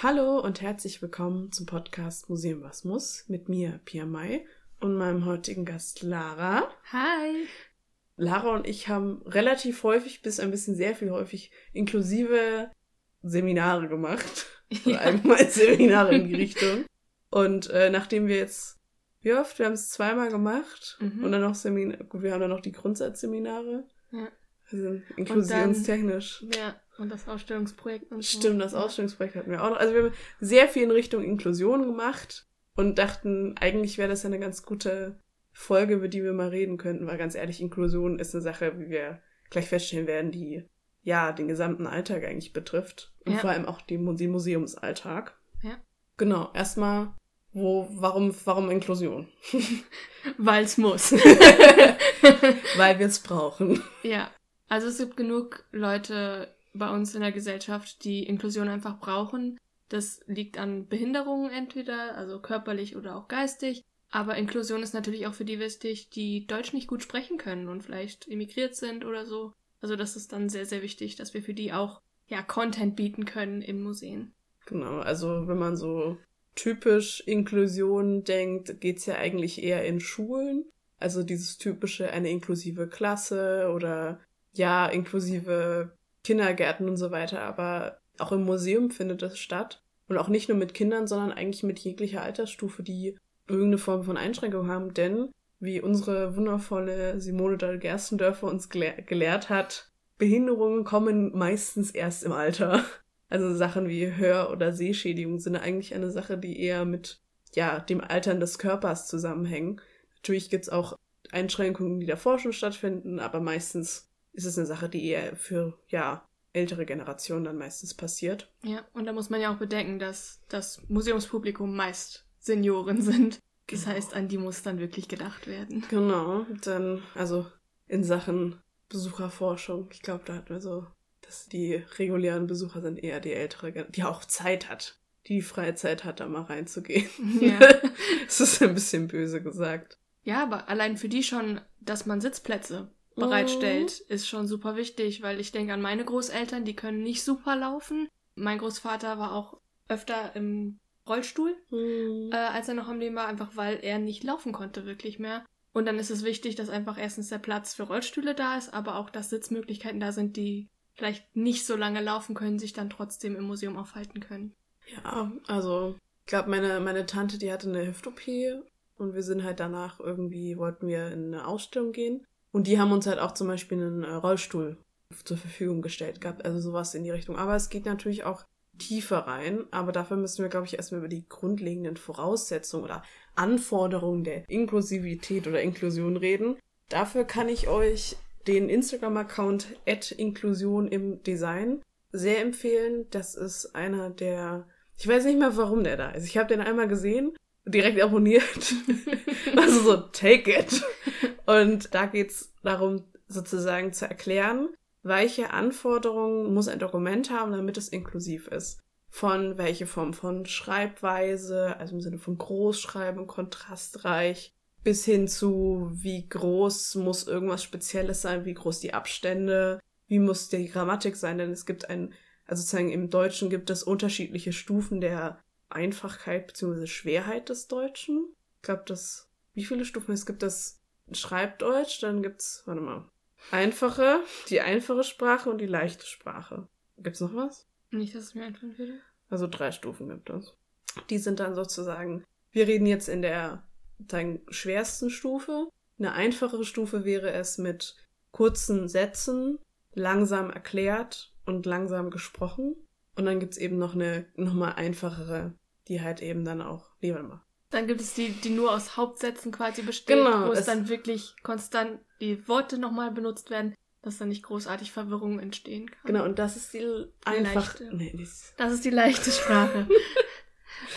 Hallo und herzlich willkommen zum Podcast Museum Was muss mit mir, Pia Mai, und meinem heutigen Gast Lara. Hi! Lara und ich haben relativ häufig bis ein bisschen sehr viel häufig inklusive Seminare gemacht. Ja. Allgemein Seminare in die Richtung. Und äh, nachdem wir jetzt, wie oft? Wir haben es zweimal gemacht mhm. und dann noch Seminare, wir haben dann noch die Grundsatzseminare. Ja. Also inklusionstechnisch. Dann, ja, und das Ausstellungsprojekt und so. Stimmt, das Ausstellungsprojekt hatten wir auch noch. Also wir haben sehr viel in Richtung Inklusion gemacht und dachten, eigentlich wäre das ja eine ganz gute Folge, über die wir mal reden könnten, weil ganz ehrlich, Inklusion ist eine Sache, wie wir gleich feststellen werden, die ja den gesamten Alltag eigentlich betrifft. Und ja. vor allem auch den, Museumsalltag. Ja. Genau, erstmal, wo, warum, warum Inklusion? Weil es muss. Weil wir es brauchen. Ja. Also es gibt genug Leute bei uns in der Gesellschaft, die Inklusion einfach brauchen. Das liegt an Behinderungen entweder, also körperlich oder auch geistig. Aber Inklusion ist natürlich auch für die wichtig, die Deutsch nicht gut sprechen können und vielleicht emigriert sind oder so. Also das ist dann sehr, sehr wichtig, dass wir für die auch ja Content bieten können in Museen. Genau, also wenn man so typisch Inklusion denkt, geht's ja eigentlich eher in Schulen. Also dieses typische eine inklusive Klasse oder ja, inklusive Kindergärten und so weiter, aber auch im Museum findet das statt. Und auch nicht nur mit Kindern, sondern eigentlich mit jeglicher Altersstufe, die irgendeine Form von Einschränkung haben. Denn, wie unsere wundervolle Simone Dahl-Gerstendörfer uns gelehr gelehrt hat, Behinderungen kommen meistens erst im Alter. Also Sachen wie Hör- oder Sehschädigung sind eigentlich eine Sache, die eher mit ja, dem Altern des Körpers zusammenhängen. Natürlich gibt's auch Einschränkungen, die davor schon stattfinden, aber meistens ist es eine Sache, die eher für, ja, ältere Generationen dann meistens passiert. Ja, und da muss man ja auch bedenken, dass das Museumspublikum meist Senioren sind. Das genau. heißt, an die muss dann wirklich gedacht werden. Genau, dann, also in Sachen Besucherforschung, ich glaube, da hatten wir so, dass die regulären Besucher sind eher die ältere, die auch Zeit hat, die die freie Zeit hat, da mal reinzugehen. Ja. das ist ein bisschen böse gesagt. Ja, aber allein für die schon, dass man Sitzplätze bereitstellt, mhm. ist schon super wichtig, weil ich denke an meine Großeltern, die können nicht super laufen. Mein Großvater war auch öfter im Rollstuhl, mhm. äh, als er noch am Leben war, einfach weil er nicht laufen konnte wirklich mehr. Und dann ist es wichtig, dass einfach erstens der Platz für Rollstühle da ist, aber auch, dass Sitzmöglichkeiten da sind, die vielleicht nicht so lange laufen können, sich dann trotzdem im Museum aufhalten können. Ja, also ich glaube, meine, meine Tante, die hatte eine Hüft-OP und wir sind halt danach irgendwie, wollten wir in eine Ausstellung gehen. Und die haben uns halt auch zum Beispiel einen äh, Rollstuhl zur Verfügung gestellt gehabt, also sowas in die Richtung. Aber es geht natürlich auch tiefer rein, aber dafür müssen wir, glaube ich, erstmal über die grundlegenden Voraussetzungen oder Anforderungen der Inklusivität oder Inklusion reden. Dafür kann ich euch den Instagram-Account Inklusion im Design sehr empfehlen. Das ist einer der, ich weiß nicht mehr, warum der da ist. Ich habe den einmal gesehen direkt abonniert. also so, take it. Und da geht's darum, sozusagen zu erklären, welche Anforderungen muss ein Dokument haben, damit es inklusiv ist. Von welche Form von Schreibweise, also im Sinne von Großschreiben, kontrastreich, bis hin zu, wie groß muss irgendwas Spezielles sein, wie groß die Abstände, wie muss die Grammatik sein, denn es gibt ein, also sozusagen im Deutschen gibt es unterschiedliche Stufen der Einfachheit bzw. Schwerheit des Deutschen. Ich glaube, das, wie viele Stufen es gibt, das Schreibdeutsch, dann gibt's, warte mal, einfache, die einfache Sprache und die leichte Sprache. Gibt's noch was? Nicht, dass es mir einfallen würde. Also drei Stufen gibt es. Die sind dann sozusagen, wir reden jetzt in der dann schwersten Stufe. Eine einfachere Stufe wäre es mit kurzen Sätzen, langsam erklärt und langsam gesprochen. Und dann gibt's eben noch eine nochmal einfachere, die halt eben dann auch Leben macht. Dann gibt es die, die nur aus Hauptsätzen quasi besteht, genau, wo es, dann wirklich konstant die Worte nochmal benutzt werden, dass dann nicht großartig Verwirrung entstehen kann. Genau, und das ist die, die einfache. Nee, das, das ist die leichte Sprache.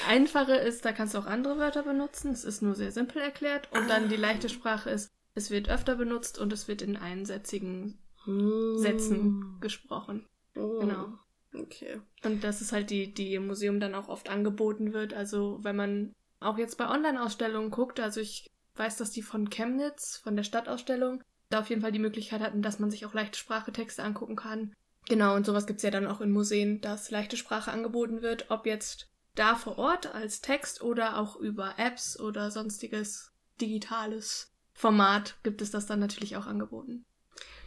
Einfache ist, da kannst du auch andere Wörter benutzen. Es ist nur sehr simpel erklärt. Und dann die leichte Sprache ist, es wird öfter benutzt und es wird in einsätzigen hm. Sätzen gesprochen. Oh. Genau. Okay. Und das ist halt die, die im Museum dann auch oft angeboten wird. Also wenn man auch jetzt bei Online-Ausstellungen guckt, also ich weiß, dass die von Chemnitz, von der Stadtausstellung, da auf jeden Fall die Möglichkeit hatten, dass man sich auch leichte Sprachetexte angucken kann. Genau, und sowas gibt es ja dann auch in Museen, dass leichte Sprache angeboten wird, ob jetzt da vor Ort als Text oder auch über Apps oder sonstiges digitales Format gibt es das dann natürlich auch angeboten.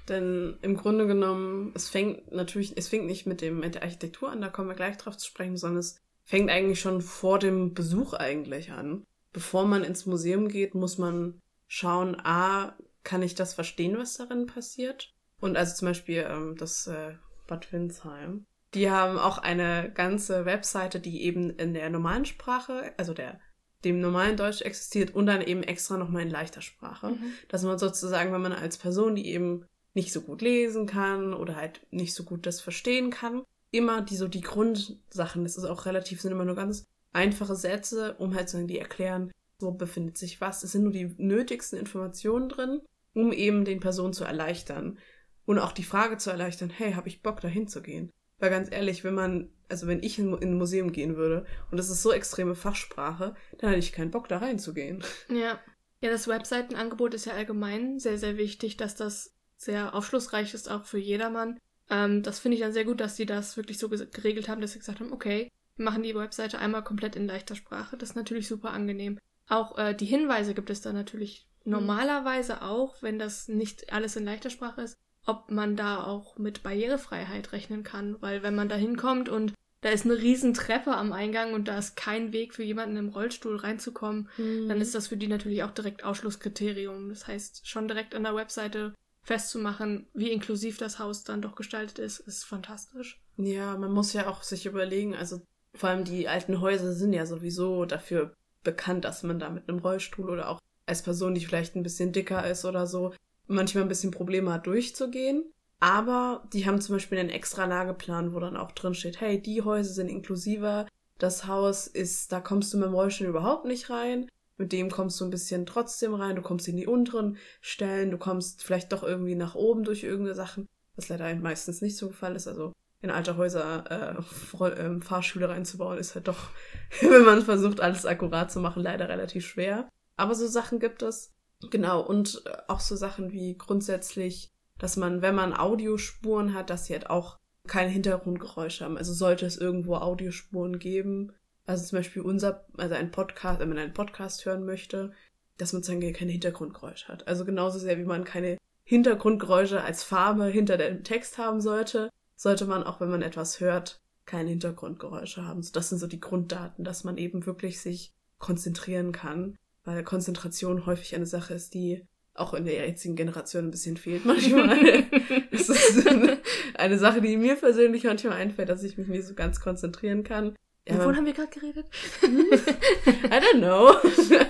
Denn im Grunde genommen, es fängt natürlich, es fängt nicht mit, dem, mit der Architektur an, da kommen wir gleich drauf zu sprechen, sondern es fängt eigentlich schon vor dem Besuch eigentlich an. Bevor man ins Museum geht, muss man schauen, a, kann ich das verstehen, was darin passiert? Und also zum Beispiel ähm, das äh, Bad Windsheim. Die haben auch eine ganze Webseite, die eben in der normalen Sprache, also der dem normalen Deutsch existiert und dann eben extra nochmal in leichter Sprache. Mhm. Dass man sozusagen, wenn man als Person, die eben nicht so gut lesen kann oder halt nicht so gut das verstehen kann, immer die so die Grundsachen, das ist auch relativ, sind immer nur ganz einfache Sätze, um halt so die erklären, wo befindet sich was. Es sind nur die nötigsten Informationen drin, um eben den Personen zu erleichtern. Und auch die Frage zu erleichtern, hey, habe ich Bock dahin zu gehen? Weil ganz ehrlich, wenn man, also wenn ich in, in ein Museum gehen würde und das ist so extreme Fachsprache, dann hätte ich keinen Bock da reinzugehen. Ja. Ja, das Webseitenangebot ist ja allgemein sehr, sehr wichtig, dass das sehr aufschlussreich ist, auch für jedermann. Ähm, das finde ich dann sehr gut, dass sie das wirklich so geregelt haben, dass sie gesagt haben, okay, wir machen die Webseite einmal komplett in leichter Sprache. Das ist natürlich super angenehm. Auch äh, die Hinweise gibt es da natürlich mhm. normalerweise auch, wenn das nicht alles in leichter Sprache ist, ob man da auch mit Barrierefreiheit rechnen kann. Weil wenn man da hinkommt und da ist eine riesen Treppe am Eingang und da ist kein Weg für jemanden im Rollstuhl reinzukommen, mhm. dann ist das für die natürlich auch direkt Ausschlusskriterium. Das heißt, schon direkt an der Webseite festzumachen, wie inklusiv das Haus dann doch gestaltet ist, ist fantastisch. Ja, man muss ja auch sich überlegen, also vor allem die alten Häuser sind ja sowieso dafür bekannt, dass man da mit einem Rollstuhl oder auch als Person, die vielleicht ein bisschen dicker ist oder so, manchmal ein bisschen Probleme hat durchzugehen. Aber die haben zum Beispiel einen extra Lageplan, wo dann auch drin steht, hey, die Häuser sind inklusiver, das Haus ist, da kommst du mit dem Rollstuhl überhaupt nicht rein. Mit dem kommst du ein bisschen trotzdem rein, du kommst in die unteren Stellen, du kommst vielleicht doch irgendwie nach oben durch irgendeine Sachen, was leider meistens nicht so gefallen ist. Also in alte Häuser äh, äh, Fahrschüler reinzubauen, ist halt doch, wenn man versucht, alles akkurat zu machen, leider relativ schwer. Aber so Sachen gibt es. Genau, und äh, auch so Sachen wie grundsätzlich, dass man, wenn man Audiospuren hat, dass sie halt auch keine Hintergrundgeräusche haben. Also sollte es irgendwo Audiospuren geben, also zum Beispiel unser, also ein Podcast, wenn man einen Podcast hören möchte, dass man sozusagen keine Hintergrundgeräusche hat. Also genauso sehr wie man keine Hintergrundgeräusche als Farbe hinter dem Text haben sollte, sollte man auch, wenn man etwas hört, keine Hintergrundgeräusche haben. So, das sind so die Grunddaten, dass man eben wirklich sich konzentrieren kann weil Konzentration häufig eine Sache ist, die auch in der jetzigen Generation ein bisschen fehlt manchmal. das ist eine Sache, die mir persönlich manchmal einfällt, dass ich mich nicht so ganz konzentrieren kann. Ja, Wovon haben wir gerade geredet? I don't know.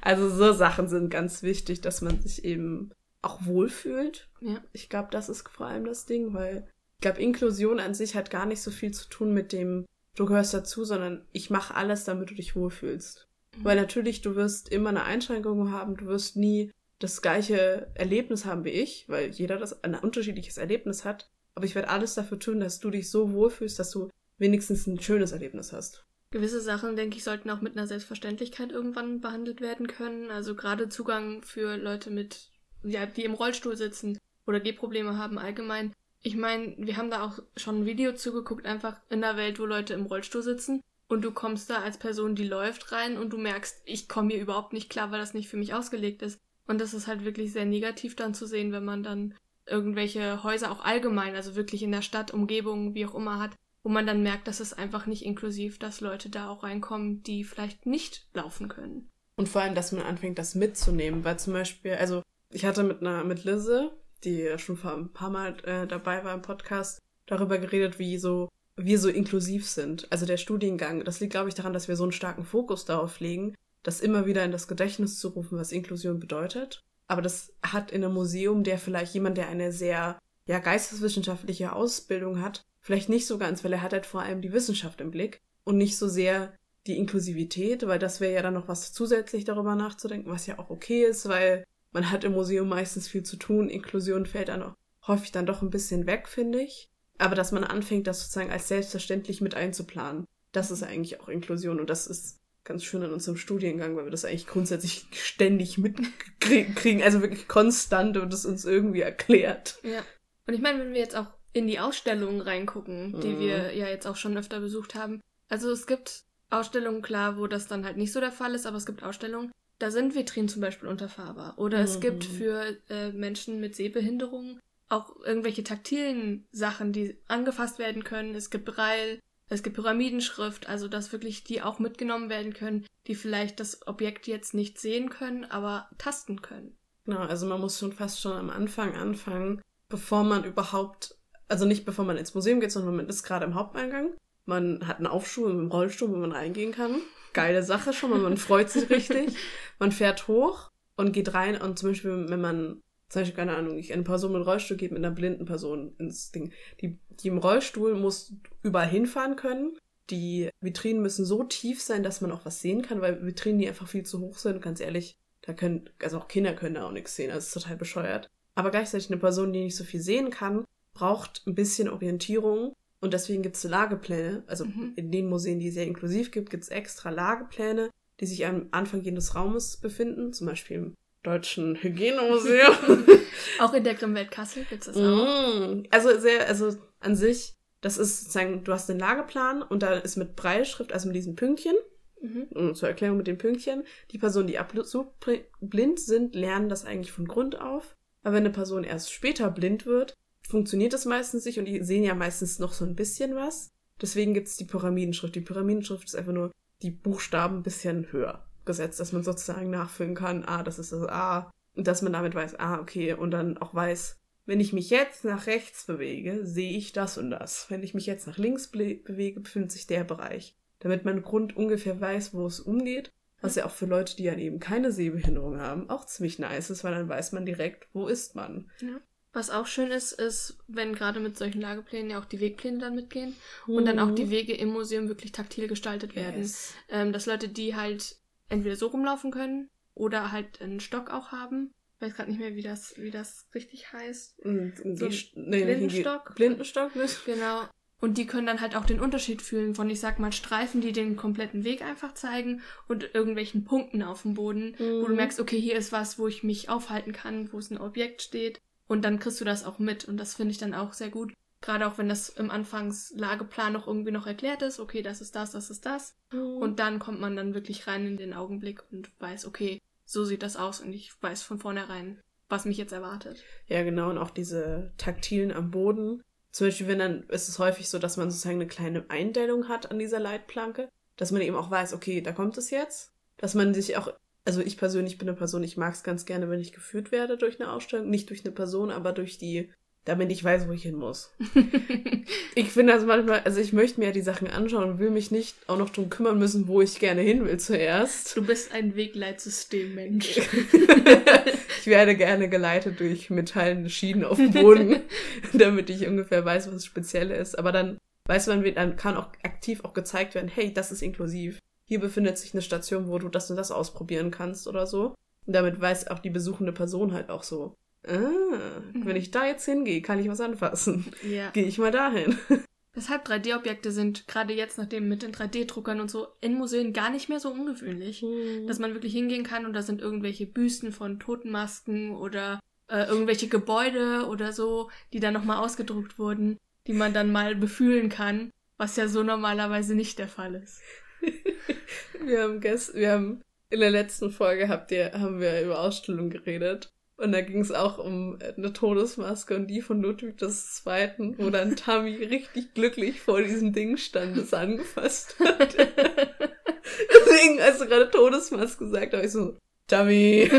Also so Sachen sind ganz wichtig, dass man sich eben auch wohlfühlt. Ja. Ich glaube, das ist vor allem das Ding, weil ich glaube, Inklusion an sich hat gar nicht so viel zu tun mit dem, du gehörst dazu, sondern ich mache alles, damit du dich wohlfühlst. Weil natürlich, du wirst immer eine Einschränkung haben, du wirst nie das gleiche Erlebnis haben wie ich, weil jeder das ein unterschiedliches Erlebnis hat. Aber ich werde alles dafür tun, dass du dich so wohlfühlst, dass du wenigstens ein schönes Erlebnis hast. Gewisse Sachen, denke ich, sollten auch mit einer Selbstverständlichkeit irgendwann behandelt werden können. Also gerade Zugang für Leute mit, ja, die im Rollstuhl sitzen oder Gehprobleme haben allgemein. Ich meine, wir haben da auch schon ein Video zugeguckt, einfach in der Welt, wo Leute im Rollstuhl sitzen. Und du kommst da als Person, die läuft rein und du merkst, ich komme hier überhaupt nicht klar, weil das nicht für mich ausgelegt ist. Und das ist halt wirklich sehr negativ dann zu sehen, wenn man dann irgendwelche Häuser auch allgemein, also wirklich in der Stadt, Umgebung, wie auch immer hat, wo man dann merkt, dass es einfach nicht inklusiv, dass Leute da auch reinkommen, die vielleicht nicht laufen können. Und vor allem, dass man anfängt, das mitzunehmen, weil zum Beispiel, also ich hatte mit einer, mit Lizzie, die schon vor ein paar Mal äh, dabei war im Podcast, darüber geredet, wie so wir so inklusiv sind. Also der Studiengang, das liegt, glaube ich, daran, dass wir so einen starken Fokus darauf legen, das immer wieder in das Gedächtnis zu rufen, was Inklusion bedeutet. Aber das hat in einem Museum, der vielleicht jemand, der eine sehr ja, geisteswissenschaftliche Ausbildung hat, vielleicht nicht so ganz, weil er hat halt vor allem die Wissenschaft im Blick und nicht so sehr die Inklusivität, weil das wäre ja dann noch was zusätzlich darüber nachzudenken, was ja auch okay ist, weil man hat im Museum meistens viel zu tun. Inklusion fällt dann auch häufig dann doch ein bisschen weg, finde ich. Aber dass man anfängt, das sozusagen als selbstverständlich mit einzuplanen, das ist eigentlich auch Inklusion und das ist ganz schön in unserem Studiengang, weil wir das eigentlich grundsätzlich ständig mitkriegen, also wirklich konstant und es uns irgendwie erklärt. Ja. Und ich meine, wenn wir jetzt auch in die Ausstellungen reingucken, die Mhm. wir ja jetzt auch schon öfter besucht haben. Also es gibt Ausstellungen, klar, wo das dann halt nicht so der Fall ist, aber es gibt Ausstellungen, da sind Vitrinen zum Beispiel unterfahrbar. Oder es Mhm. gibt für äh, Menschen mit Sehbehinderung auch irgendwelche taktilen Sachen, die angefasst werden können. Es gibt Braille, es gibt Pyramidenschrift, also dass wirklich die auch mitgenommen werden können, die vielleicht das Objekt jetzt nicht sehen können, aber tasten können. Genau, also man muss schon fast schon am Anfang anfangen, bevor man überhaupt, also nicht bevor man ins Museum geht, sondern man ist gerade im Haupteingang. Man hat einen Aufschub im Rollstuhl, wo man reingehen kann. Geile Sache schon mal, man freut sich richtig. Man fährt hoch und geht rein und zum Beispiel, wenn man, zum Beispiel, keine Ahnung, ich eine Person mit Rollstuhl geht mit einer blinden Person ins Ding. Die, die im Rollstuhl muss überall hinfahren können. Die Vitrinen müssen so tief sein, dass man auch was sehen kann, weil Vitrinen, die einfach viel zu hoch sind, ganz ehrlich, da können, also auch Kinder können da auch nichts sehen, also ist total bescheuert. Aber gleichzeitig eine Person, die nicht so viel sehen kann, braucht ein bisschen Orientierung und deswegen gibt es Lagepläne. Also Mhm. in den Museen, die es sehr inklusiv gibt, gibt es extra Lagepläne, die sich am Anfang jedes Raumes befinden, zum Beispiel im Deutschen Hygienemuseum. Auch in der Grimmwelt Kassel gibt es das auch. Mm. Also sehr, also an sich, das ist sozusagen, du hast den Lageplan und da ist mit Breitschrift, also mit diesen Pünktchen, Mhm. zur Erklärung mit den Pünktchen, die Personen, die absolut bl- blind sind, lernen das eigentlich von Grund auf. Aber wenn eine Person erst später blind wird, funktioniert das meistens nicht und die sehen ja meistens noch so ein bisschen was. Deswegen gibt es die Pyramidenschrift. Die Pyramidenschrift ist einfach nur die Buchstaben ein bisschen höher gesetzt, dass man sozusagen nachfüllen kann, ah, das ist das A. Und dass man damit weiß, ah, okay, und dann auch weiß, wenn ich mich jetzt nach rechts bewege, sehe ich das und das. Wenn ich mich jetzt nach links bewege, befindet sich der Bereich. Damit man Grund ungefähr weiß, wo es umgeht. Was ja auch für Leute, die dann eben keine Sehbehinderung haben, auch ziemlich nice ist, weil dann weiß man direkt, wo ist man. Was auch schön ist, ist, wenn gerade mit solchen Lageplänen ja auch die Wegpläne dann mitgehen und dann auch die Wege im Museum wirklich taktil gestaltet werden. Mhm. Yes. Ähm, dass Leute, die halt entweder so rumlaufen können oder halt einen Stock auch haben. Ich weiß gerade nicht mehr, wie das, wie das richtig heißt. Und ein So nee, nicht Blindenstock. Blindenstock, ne? Genau. Und die können dann halt auch den Unterschied fühlen von, ich sag mal, Streifen, die den kompletten Weg einfach zeigen und irgendwelchen Punkten auf dem Boden, wo du Mhm. merkst, okay, hier ist was, wo ich mich aufhalten kann, wo es ein Objekt steht. Und dann kriegst du das auch mit. Und das finde ich dann auch sehr gut. Gerade auch wenn das im Anfangslageplan noch irgendwie noch erklärt ist, okay, das ist das, das ist das. Mhm. Und dann kommt man dann wirklich rein in den Augenblick und weiß, okay, so sieht das aus und ich weiß von vornherein, was mich jetzt erwartet. Ja, genau, und auch diese taktilen am Boden. Zum Beispiel, wenn dann ist es häufig so, dass man sozusagen eine kleine Eindellung hat an dieser Leitplanke, dass man eben auch weiß, okay, da kommt es jetzt. Dass man sich auch, also ich persönlich bin eine Person, ich mag es ganz gerne, wenn ich geführt werde durch eine Ausstellung. Nicht durch eine Person, aber durch die, damit ich weiß, wo ich hin muss. Ich finde das manchmal, also ich möchte mir ja die Sachen anschauen und will mich nicht auch noch drum kümmern müssen, wo ich gerne hin will zuerst. du bist ein Wegleitsystem-Mensch. ich werde gerne geleitet durch metallene Schienen auf dem Boden, damit ich ungefähr weiß, was das Spezielle ist. Aber dann weiß man, wie- dann kann auch aktiv auch gezeigt werden, hey, das ist inklusiv. Hier befindet sich eine Station, wo du das und das ausprobieren kannst oder so. Und damit weiß auch die besuchende Person halt auch so, ah, wenn ich da jetzt hingehe, kann ich was anfassen. ja. Gehe ich mal dahin. Weshalb 3D-Objekte sind, gerade jetzt, nachdem mit den 3D-Druckern und so, in Museen gar nicht mehr so ungewöhnlich. Dass man wirklich hingehen kann und da sind irgendwelche Büsten von Totenmasken oder äh, irgendwelche Gebäude oder so, die dann nochmal ausgedruckt wurden, die man dann mal befühlen kann, was ja so normalerweise nicht der Fall ist. Wir haben gest wir haben in der letzten Folge habt ihr, haben wir über Ausstellungen geredet. Und da ging es auch um eine Todesmaske und die von Ludwig II., wo dann Tammy richtig glücklich vor diesem Ding stand, das angefasst hat. Deswegen, als du gerade Todesmaske gesagt hast, ich so, Tammy.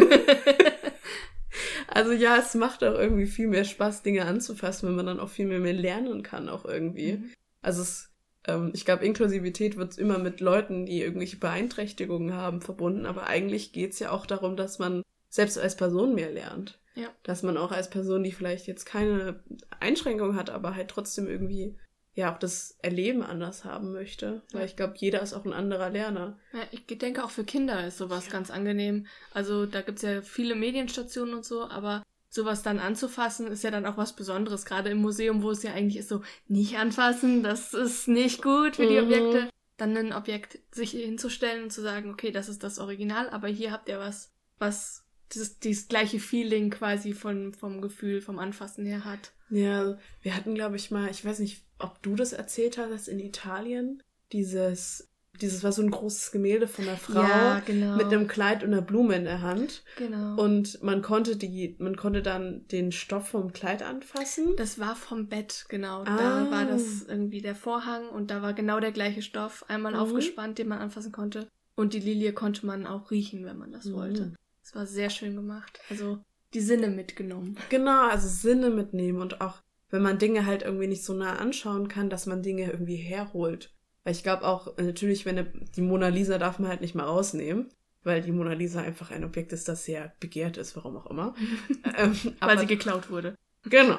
also ja, es macht auch irgendwie viel mehr Spaß, Dinge anzufassen, wenn man dann auch viel mehr, mehr lernen kann, auch irgendwie. Mhm. Also es, ähm, ich glaube, Inklusivität wird immer mit Leuten, die irgendwelche Beeinträchtigungen haben, verbunden. Aber eigentlich geht's ja auch darum, dass man selbst als Person mehr lernt. Ja. Dass man auch als Person, die vielleicht jetzt keine Einschränkung hat, aber halt trotzdem irgendwie ja auch das Erleben anders haben möchte. Weil Ja. ich glaube, jeder ist auch ein anderer Lerner. Ja, ich denke auch für Kinder ist sowas ganz angenehm. Also da gibt's ja viele Medienstationen und so, aber sowas dann anzufassen ist ja dann auch was Besonderes. Gerade im Museum, wo es ja eigentlich ist so, nicht anfassen, das ist nicht gut für die Mhm. Objekte. Dann ein Objekt sich hinzustellen und zu sagen, okay, das ist das Original, aber hier habt ihr was, was dieses, dieses gleiche Feeling quasi von, vom Gefühl, vom Anfassen her hat. Ja, wir hatten, glaube ich, mal, ich weiß nicht, ob du das erzählt hast, in Italien, dieses, dieses war so ein großes Gemälde von einer Frau Ja, genau. mit einem Kleid und einer Blume in der Hand. Genau. Und man konnte die, man konnte dann den Stoff vom Kleid anfassen. das war vom Bett, genau. Ah. Da war das irgendwie der Vorhang und da war genau der gleiche Stoff einmal Mhm. aufgespannt, den man anfassen konnte. Und die Lilie konnte man auch riechen, wenn man das Mhm. wollte. Es war sehr schön gemacht. Also die Sinne mitgenommen. Genau, also Sinne mitnehmen und auch, wenn man Dinge halt irgendwie nicht so nah anschauen kann, dass man Dinge irgendwie herholt. Weil ich glaube auch, äh, natürlich, wenn eine, die Mona Lisa darf man halt nicht mal rausnehmen, weil die Mona Lisa einfach ein Objekt ist, das sehr begehrt ist, warum auch immer. ähm, Weil aber- sie geklaut wurde. Genau.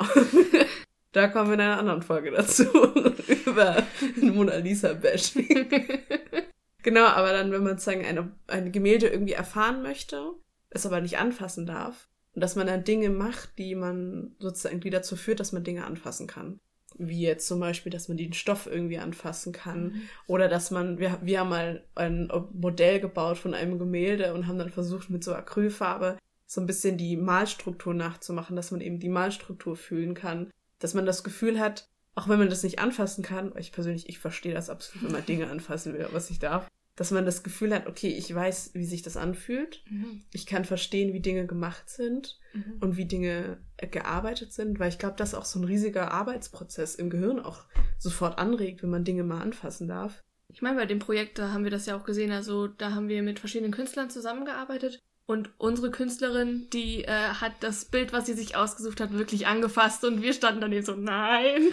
da kommen wir in einer anderen Folge dazu. über Mona Lisa Bashing. Genau, aber dann, wenn man sozusagen eine, ein Gemälde irgendwie erfahren möchte, es aber nicht anfassen darf, und dass man dann Dinge macht, die man sozusagen, die dazu führt, dass man Dinge anfassen kann. Wie jetzt zum Beispiel, dass man den Stoff irgendwie anfassen kann. Oder dass man, wir, wir haben mal ein Modell gebaut von einem Gemälde und haben dann versucht, mit so Acrylfarbe so ein bisschen die Malstruktur nachzumachen, dass man eben die Malstruktur fühlen kann. Dass man das Gefühl hat, auch wenn man das nicht anfassen kann, weil ich persönlich, ich verstehe das absolut, wenn man Dinge anfassen will, was ich darf, dass man das Gefühl hat, okay, ich weiß, wie sich das anfühlt. Mhm. Ich kann verstehen, wie Dinge gemacht sind Mhm. und wie Dinge äh, gearbeitet sind, weil ich glaube, dass auch so ein riesiger Arbeitsprozess im Gehirn auch sofort anregt, wenn man Dinge mal anfassen darf. Ich meine, bei dem Projekt, da haben wir das ja auch gesehen. Also da haben wir mit verschiedenen Künstlern zusammengearbeitet. Und unsere Künstlerin, die äh, hat das Bild, was sie sich ausgesucht hat, wirklich angefasst. Und wir standen dann eben so, nein.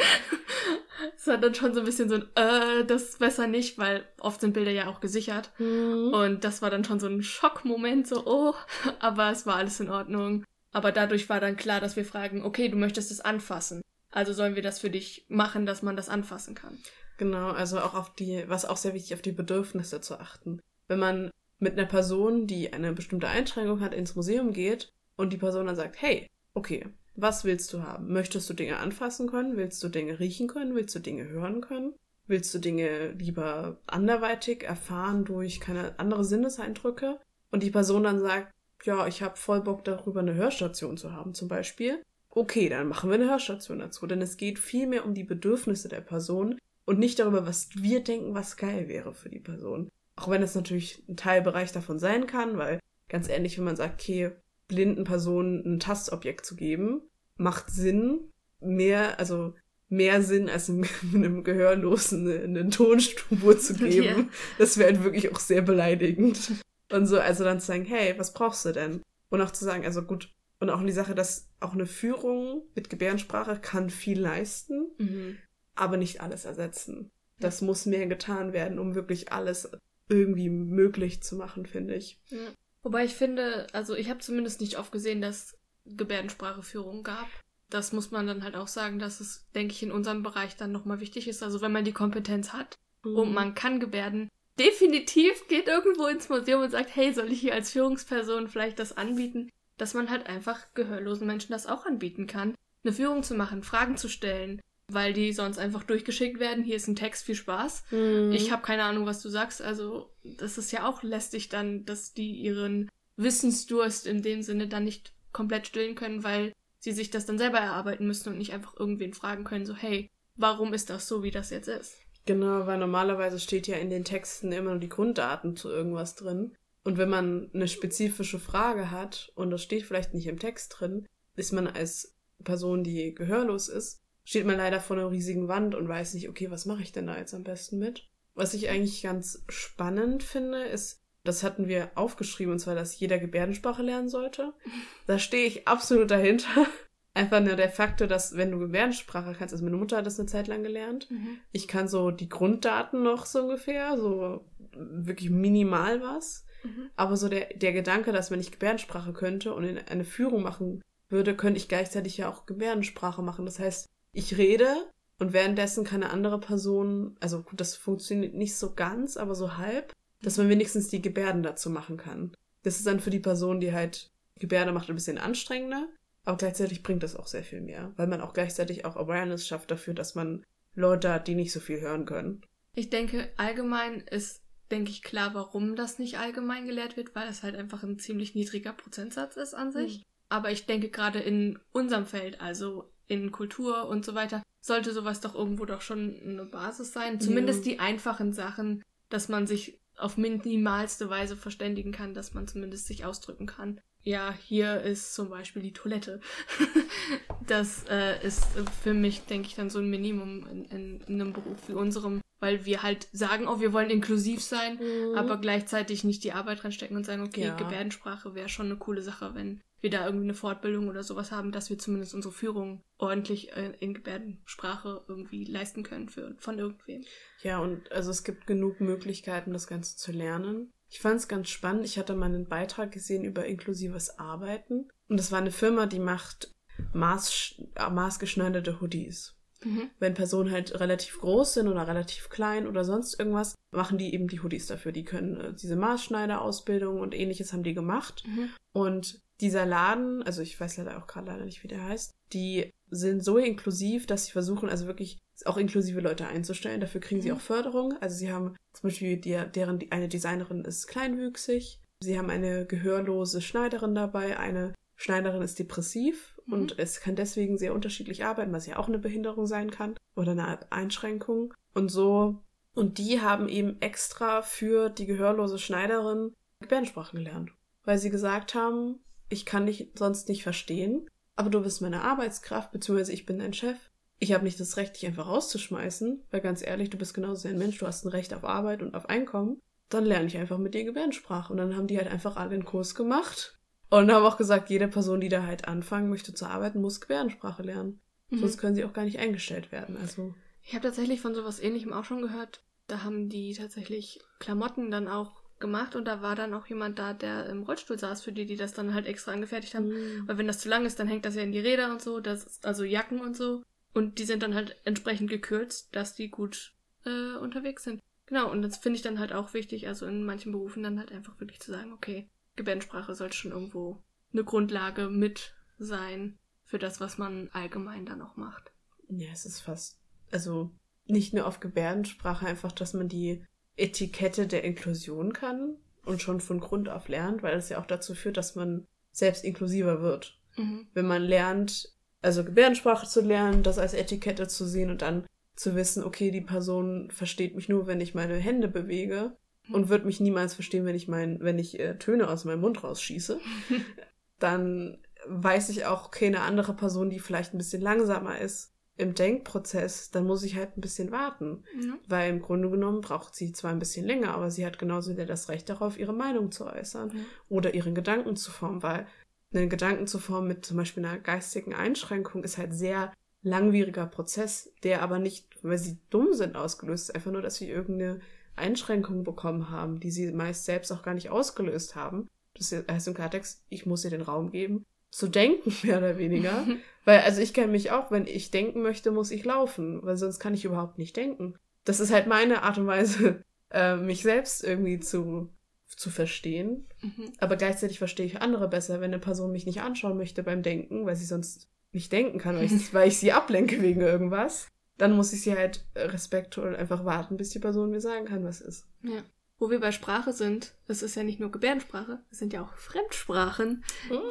Es hat dann schon so ein bisschen so ein, äh, das besser nicht, weil oft sind Bilder ja auch gesichert. Und das war dann schon so ein Schockmoment, so, oh, aber es war alles in Ordnung. Aber dadurch war dann klar, dass wir fragen, okay, du möchtest es anfassen. Also sollen wir das für dich machen, dass man das anfassen kann. Genau, also auch auf die, was auch sehr wichtig, auf die Bedürfnisse zu achten. Wenn man mit einer Person, die eine bestimmte Einschränkung hat, ins Museum geht und die Person dann sagt, hey, okay, was willst du haben? Möchtest du Dinge anfassen können? Willst du Dinge riechen können? Willst du Dinge hören können? Willst du Dinge lieber anderweitig erfahren durch keine andere Sinneseindrücke? Und die Person dann sagt, ja, ich habe voll Bock darüber, eine Hörstation zu haben, zum Beispiel. Okay, dann machen wir eine Hörstation dazu. Denn es geht viel mehr um die Bedürfnisse der Person und nicht darüber, was wir denken, was geil wäre für die Person. Auch wenn es natürlich ein Teilbereich davon sein kann, weil ganz ehrlich, wenn man sagt, okay, blinden Personen ein Tastobjekt zu geben, macht Sinn, mehr, also mehr Sinn, als einem, einem Gehörlosen eine, eine Tonspur zu geben. Ja. Das wäre halt wirklich auch sehr beleidigend. Und so, also dann zu sagen, hey, was brauchst du denn? Und auch zu sagen, also gut, und auch die Sache, dass auch eine Führung mit Gebärdensprache kann viel leisten, Mhm. aber nicht alles ersetzen. Das muss mehr getan werden, um wirklich alles irgendwie möglich zu machen, finde ich. Ja. Wobei ich finde, also ich habe zumindest nicht oft gesehen, dass Gebärdenspracheführung gab. Das muss man dann halt auch sagen, dass es, denke ich, in unserem Bereich dann nochmal wichtig ist. Also wenn man die Kompetenz hat und man kann Gebärden, definitiv geht irgendwo ins Museum und sagt, hey, soll ich hier als Führungsperson vielleicht das anbieten? Dass man halt einfach gehörlosen Menschen das auch anbieten kann. Eine Führung zu machen, Fragen zu stellen, weil die sonst einfach durchgeschickt werden. Hier ist ein Text, viel Spaß. Mhm. Ich habe keine Ahnung, was du sagst. Also, das ist ja auch lästig dann, dass die ihren Wissensdurst in dem Sinne dann nicht komplett stillen können, weil sie sich das dann selber erarbeiten müssen und nicht einfach irgendwen fragen können, so, hey, warum ist das so, wie das jetzt ist? Genau, weil normalerweise steht ja in den Texten immer nur die Grunddaten zu irgendwas drin. Und wenn man eine spezifische Frage hat und das steht vielleicht nicht im Text drin, ist man als Person, die gehörlos ist, steht man leider vor einer riesigen Wand und weiß nicht, okay, was mache ich denn da jetzt am besten mit? Was ich eigentlich ganz spannend finde, ist, das hatten wir aufgeschrieben, und zwar, dass jeder Gebärdensprache lernen sollte. Da stehe ich absolut dahinter. Einfach nur der Faktor, dass wenn du Gebärdensprache kannst, also meine Mutter hat das eine Zeit lang gelernt, ich kann so die Grunddaten noch so ungefähr, so wirklich minimal was. Mhm. Aber so der, der Gedanke, dass wenn ich Gebärdensprache könnte und in eine Führung machen würde, könnte ich gleichzeitig ja auch Gebärdensprache machen. Das heißt, ich rede und währenddessen kann eine andere Person, also gut, das funktioniert nicht so ganz, aber so halb, dass man wenigstens die Gebärden dazu machen kann. Das ist dann für die Person, die halt Gebärde macht, ein bisschen anstrengender, aber gleichzeitig bringt das auch sehr viel mehr, weil man auch gleichzeitig auch Awareness schafft dafür, dass man Leute hat, die nicht so viel hören können. Ich denke, allgemein ist denke ich, klar, warum das nicht allgemein gelehrt wird, weil es halt einfach ein ziemlich niedriger Prozentsatz ist an sich. Mhm. Aber ich denke gerade in unserem Feld, also in Kultur und so weiter, sollte sowas doch irgendwo doch schon eine Basis sein. Zumindest ja. die einfachen Sachen, dass man sich auf minimalste Weise verständigen kann, dass man zumindest sich ausdrücken kann. Ja, hier ist zum Beispiel die Toilette. das äh, ist für mich, denke ich, dann so ein Minimum in, in, in einem Beruf wie unserem, weil wir halt sagen, oh, wir wollen inklusiv sein, mhm. aber gleichzeitig nicht die Arbeit reinstecken und sagen, okay, ja. Gebärdensprache wäre schon eine coole Sache, wenn wir da irgendwie eine Fortbildung oder sowas haben, dass wir zumindest unsere Führung ordentlich äh, in Gebärdensprache irgendwie leisten können für, von irgendwem. Ja, und also es gibt genug Möglichkeiten, das Ganze zu lernen. Ich fand es ganz spannend. Ich hatte mal einen Beitrag gesehen über inklusives Arbeiten. Und das war eine Firma, die macht maß, maßgeschneiderte Hoodies. Mhm. Wenn Personen halt relativ groß sind oder relativ klein oder sonst irgendwas, machen die eben die Hoodies dafür. Die können äh, diese Maßschneiderausbildung und ähnliches haben die gemacht. Mhm. Und dieser Laden, also ich weiß leider auch gerade leider nicht, wie der heißt, die sind so inklusiv, dass sie versuchen, also wirklich auch inklusive Leute einzustellen. Dafür kriegen sie mhm. auch Förderung. Also sie haben zum Beispiel die, deren eine Designerin ist kleinwüchsig. Sie haben eine gehörlose Schneiderin dabei. Eine Schneiderin ist depressiv mhm. und es kann deswegen sehr unterschiedlich arbeiten, was ja auch eine Behinderung sein kann oder eine Einschränkung. Und so. Und die haben eben extra für die gehörlose Schneiderin Gebärdensprache gelernt. Weil sie gesagt haben, ich kann dich sonst nicht verstehen, aber du bist meine Arbeitskraft, beziehungsweise ich bin dein Chef. Ich habe nicht das Recht, dich einfach rauszuschmeißen, weil ganz ehrlich, du bist genauso ein Mensch, du hast ein Recht auf Arbeit und auf Einkommen. Dann lerne ich einfach mit dir Gebärdensprache. Und dann haben die halt einfach alle einen Kurs gemacht und haben auch gesagt, jede Person, die da halt anfangen möchte zu arbeiten, muss Gebärdensprache lernen. Mhm. Sonst können sie auch gar nicht eingestellt werden. Also. Ich habe tatsächlich von sowas ähnlichem auch schon gehört. Da haben die tatsächlich Klamotten dann auch gemacht und da war dann auch jemand da, der im Rollstuhl saß, für die, die das dann halt extra angefertigt haben. Mhm. Weil wenn das zu lang ist, dann hängt das ja in die Räder und so, das ist, also Jacken und so. Und die sind dann halt entsprechend gekürzt, dass die gut äh, unterwegs sind. Genau, und das finde ich dann halt auch wichtig, also in manchen Berufen dann halt einfach wirklich zu sagen, okay, Gebärdensprache sollte schon irgendwo eine Grundlage mit sein für das, was man allgemein dann auch macht. Ja, es ist fast, also nicht nur auf Gebärdensprache, einfach, dass man die Etikette der Inklusion kann und schon von Grund auf lernt, weil es ja auch dazu führt, dass man selbst inklusiver wird. Mhm. Wenn man lernt, also Gebärdensprache zu lernen, das als Etikette zu sehen und dann zu wissen, okay, die Person versteht mich nur, wenn ich meine Hände bewege. Und wird mich niemals verstehen, wenn ich mein, wenn ich äh, Töne aus meinem Mund rausschieße, dann weiß ich auch, okay, eine andere Person, die vielleicht ein bisschen langsamer ist, im Denkprozess, dann muss ich halt ein bisschen warten. Ja. Weil im Grunde genommen braucht sie zwar ein bisschen länger, aber sie hat genauso wieder das Recht darauf, ihre Meinung zu äußern ja. oder ihren Gedanken zu formen, weil einen Gedanken zu formen mit zum Beispiel einer geistigen Einschränkung ist halt sehr langwieriger Prozess, der aber nicht, weil sie dumm sind, ausgelöst ist, einfach nur, dass sie irgendeine Einschränkung bekommen haben, die sie meist selbst auch gar nicht ausgelöst haben. Das heißt im Klartext, ich muss ihr den Raum geben, zu denken, mehr oder weniger. weil, also ich kenne mich auch, wenn ich denken möchte, muss ich laufen, weil sonst kann ich überhaupt nicht denken. Das ist halt meine Art und Weise, äh, mich selbst irgendwie zu, zu verstehen. Mhm. Aber gleichzeitig verstehe ich andere besser, wenn eine Person mich nicht anschauen möchte beim Denken, weil sie sonst nicht denken kann, weil ich, weil ich sie ablenke wegen irgendwas. Dann muss ich sie halt respektvoll einfach warten, bis die Person mir sagen kann, was ist. Ja wo wir bei Sprache sind, es ist ja nicht nur Gebärdensprache, es sind ja auch Fremdsprachen,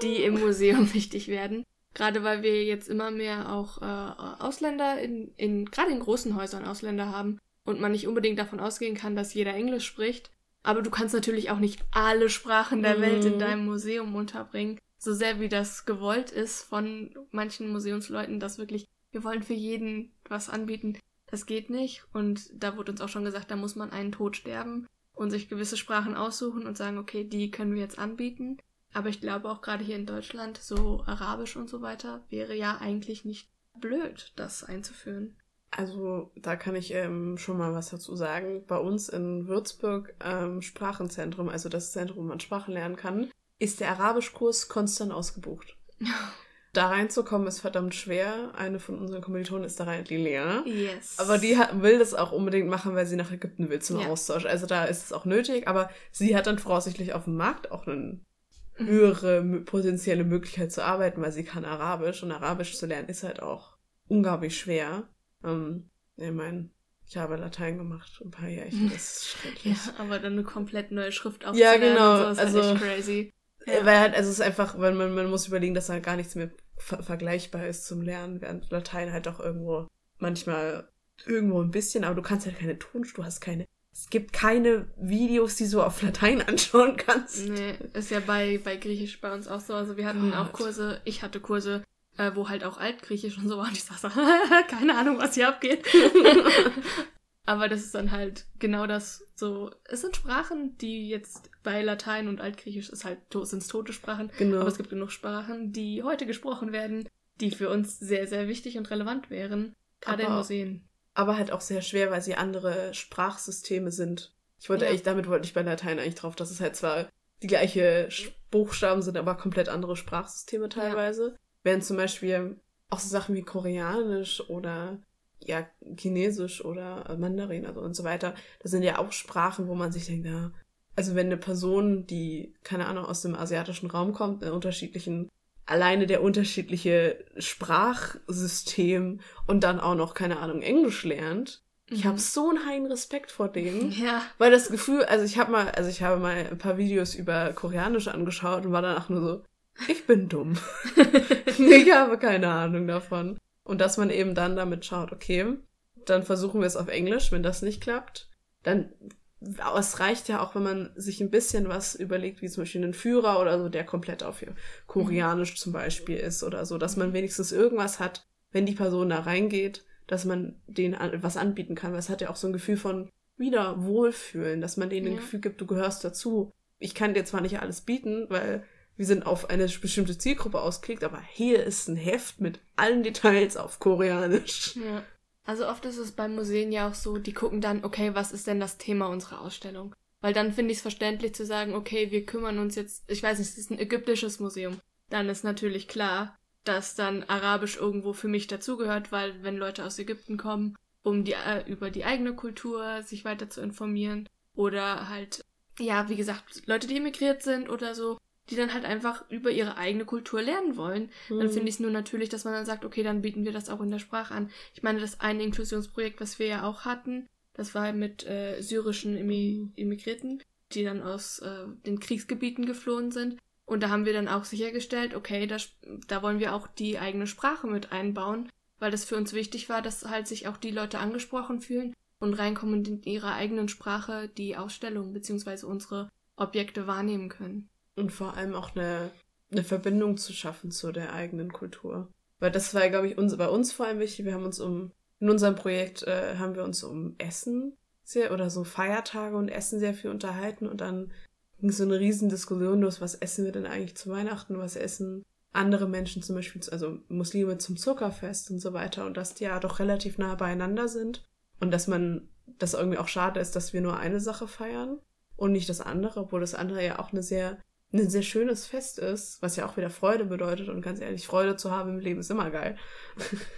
die im Museum wichtig werden. Gerade weil wir jetzt immer mehr auch äh, Ausländer in, in gerade in großen Häusern Ausländer haben und man nicht unbedingt davon ausgehen kann, dass jeder Englisch spricht. Aber du kannst natürlich auch nicht alle Sprachen der Welt in mhm. deinem Museum unterbringen. So sehr wie das gewollt ist von manchen Museumsleuten, dass wirklich, wir wollen für jeden was anbieten. Das geht nicht. Und da wurde uns auch schon gesagt, da muss man einen Tod sterben und sich gewisse Sprachen aussuchen und sagen, okay, die können wir jetzt anbieten. Aber ich glaube auch gerade hier in Deutschland, so Arabisch und so weiter, wäre ja eigentlich nicht blöd, das einzuführen. Also da kann ich ähm, schon mal was dazu sagen. Bei uns in Würzburg ähm, Sprachenzentrum, also das Zentrum, wo man Sprachen lernen kann, ist der Arabischkurs konstant ausgebucht. da reinzukommen ist verdammt schwer. Eine von unseren Kommilitonen ist da rein, die Lea. Yes. Aber die hat, will das auch unbedingt machen, weil sie nach Ägypten will zum ja. Austausch. Also da ist es auch nötig, aber sie hat dann voraussichtlich auf dem Markt auch eine höhere potenzielle Möglichkeit zu arbeiten, weil sie kann Arabisch und Arabisch zu lernen ist halt auch unglaublich schwer. Ähm, ich meine, Ich habe Latein gemacht, ein paar Jahre. Das ist schrecklich. ja, aber dann eine komplett neue Schrift Ja, genau. So, ist also, halt echt crazy. Ja. Weil halt, also es ist einfach, weil man, man muss überlegen, dass da gar nichts mehr ver vergleichbar ist zum Lernen, während Latein halt auch irgendwo manchmal irgendwo ein bisschen, aber du kannst halt keine Tonspur, du hast keine. Es gibt keine Videos, die du auf Latein anschauen kannst. Nee, ist ja bei, bei Griechisch bei uns auch so. Also wir hatten Gott. auch Kurse, ich hatte Kurse, äh, wo halt auch Altgriechisch und so war. Und ich saß so, keine Ahnung, was hier abgeht. Aber das ist dann halt genau das so. Es sind Sprachen, die jetzt bei Latein und Altgriechisch ist halt sind tote Sprachen. Genau. Aber es gibt genug Sprachen, die heute gesprochen werden, die für uns sehr, sehr wichtig und relevant wären. Gerade in Aber- Museen. aber halt auch sehr schwer, weil sie andere Sprachsysteme sind. Ich wollte Ja. eigentlich, damit wollte ich bei Latein eigentlich drauf, dass es halt zwar die gleiche Buchstaben sind, aber komplett andere Sprachsysteme teilweise. Während zum Beispiel auch so Sachen wie Koreanisch oder ja, Chinesisch oder Mandarin also und so weiter, das sind ja auch Sprachen, wo man sich denkt, ja, also wenn eine Person, die, keine Ahnung, aus dem asiatischen Raum kommt, in unterschiedlichen, alleine der unterschiedliche Sprachsystem und dann auch noch, keine Ahnung, Englisch lernt, ich Mhm. habe so einen heilen Respekt vor denen. Ja. Weil das Gefühl, also ich habe mal, also ich habe mal ein paar Videos über Koreanisch angeschaut und war danach nur so, ich bin dumm. ich habe keine Ahnung davon. Und dass man eben dann damit schaut, okay, dann versuchen wir es auf Englisch, wenn das nicht klappt. Dann, aber es reicht ja auch, wenn man sich ein bisschen was überlegt, wie zum Beispiel einen Führer oder so, der komplett auf Koreanisch zum Beispiel ist oder so, dass man wenigstens irgendwas hat, wenn die Person da reingeht, dass man denen an, was anbieten kann. Weil es hat ja auch so ein Gefühl von wieder Wohlfühlen, dass man denen ein Ja. Gefühl gibt, du gehörst dazu. Ich kann dir zwar nicht alles bieten, weil wir sind auf eine bestimmte Zielgruppe ausgelegt, aber hier ist ein Heft mit allen Details auf Koreanisch. Ja. Also oft ist es beim Museen ja auch so, die gucken dann, okay, was ist denn das Thema unserer Ausstellung? Weil dann finde ich es verständlich zu sagen, okay, wir kümmern uns jetzt, ich weiß nicht, es ist ein ägyptisches Museum. Dann ist natürlich klar, dass dann Arabisch irgendwo für mich dazugehört, weil wenn Leute aus Ägypten kommen, um die äh, über die eigene Kultur sich weiter zu informieren oder halt ja, wie gesagt, Leute, die emigriert sind oder so, die dann halt einfach über ihre eigene Kultur lernen wollen, dann finde ich es nur natürlich, dass man dann sagt, okay, dann bieten wir das auch in der Sprache an. Ich meine, das eine Inklusionsprojekt, was wir ja auch hatten, das war mit äh, syrischen Immi Immigrierten, die dann aus äh, den Kriegsgebieten geflohen sind. Und da haben wir dann auch sichergestellt, okay, da, da wollen wir auch die eigene Sprache mit einbauen, weil das für uns wichtig war, dass halt sich auch die Leute angesprochen fühlen und reinkommen und in ihrer eigenen Sprache die Ausstellung bzw. unsere Objekte wahrnehmen können. Und vor allem auch eine, eine Verbindung zu schaffen zu der eigenen Kultur. Weil das war, glaube ich, uns, bei uns vor allem wichtig. Wir haben uns um, in unserem Projekt äh, haben wir uns um Essen sehr, oder so Feiertage und Essen sehr viel unterhalten und dann ging so eine riesen Diskussion los, was essen wir denn eigentlich zu Weihnachten, was essen andere Menschen zum Beispiel, also Muslime zum Zuckerfest und so weiter und dass die ja doch relativ nah beieinander sind und dass man, das irgendwie auch schade ist, dass wir nur eine Sache feiern und nicht das andere, obwohl das andere ja auch eine sehr ein sehr schönes Fest ist, was ja auch wieder Freude bedeutet und ganz ehrlich, Freude zu haben im Leben ist immer geil.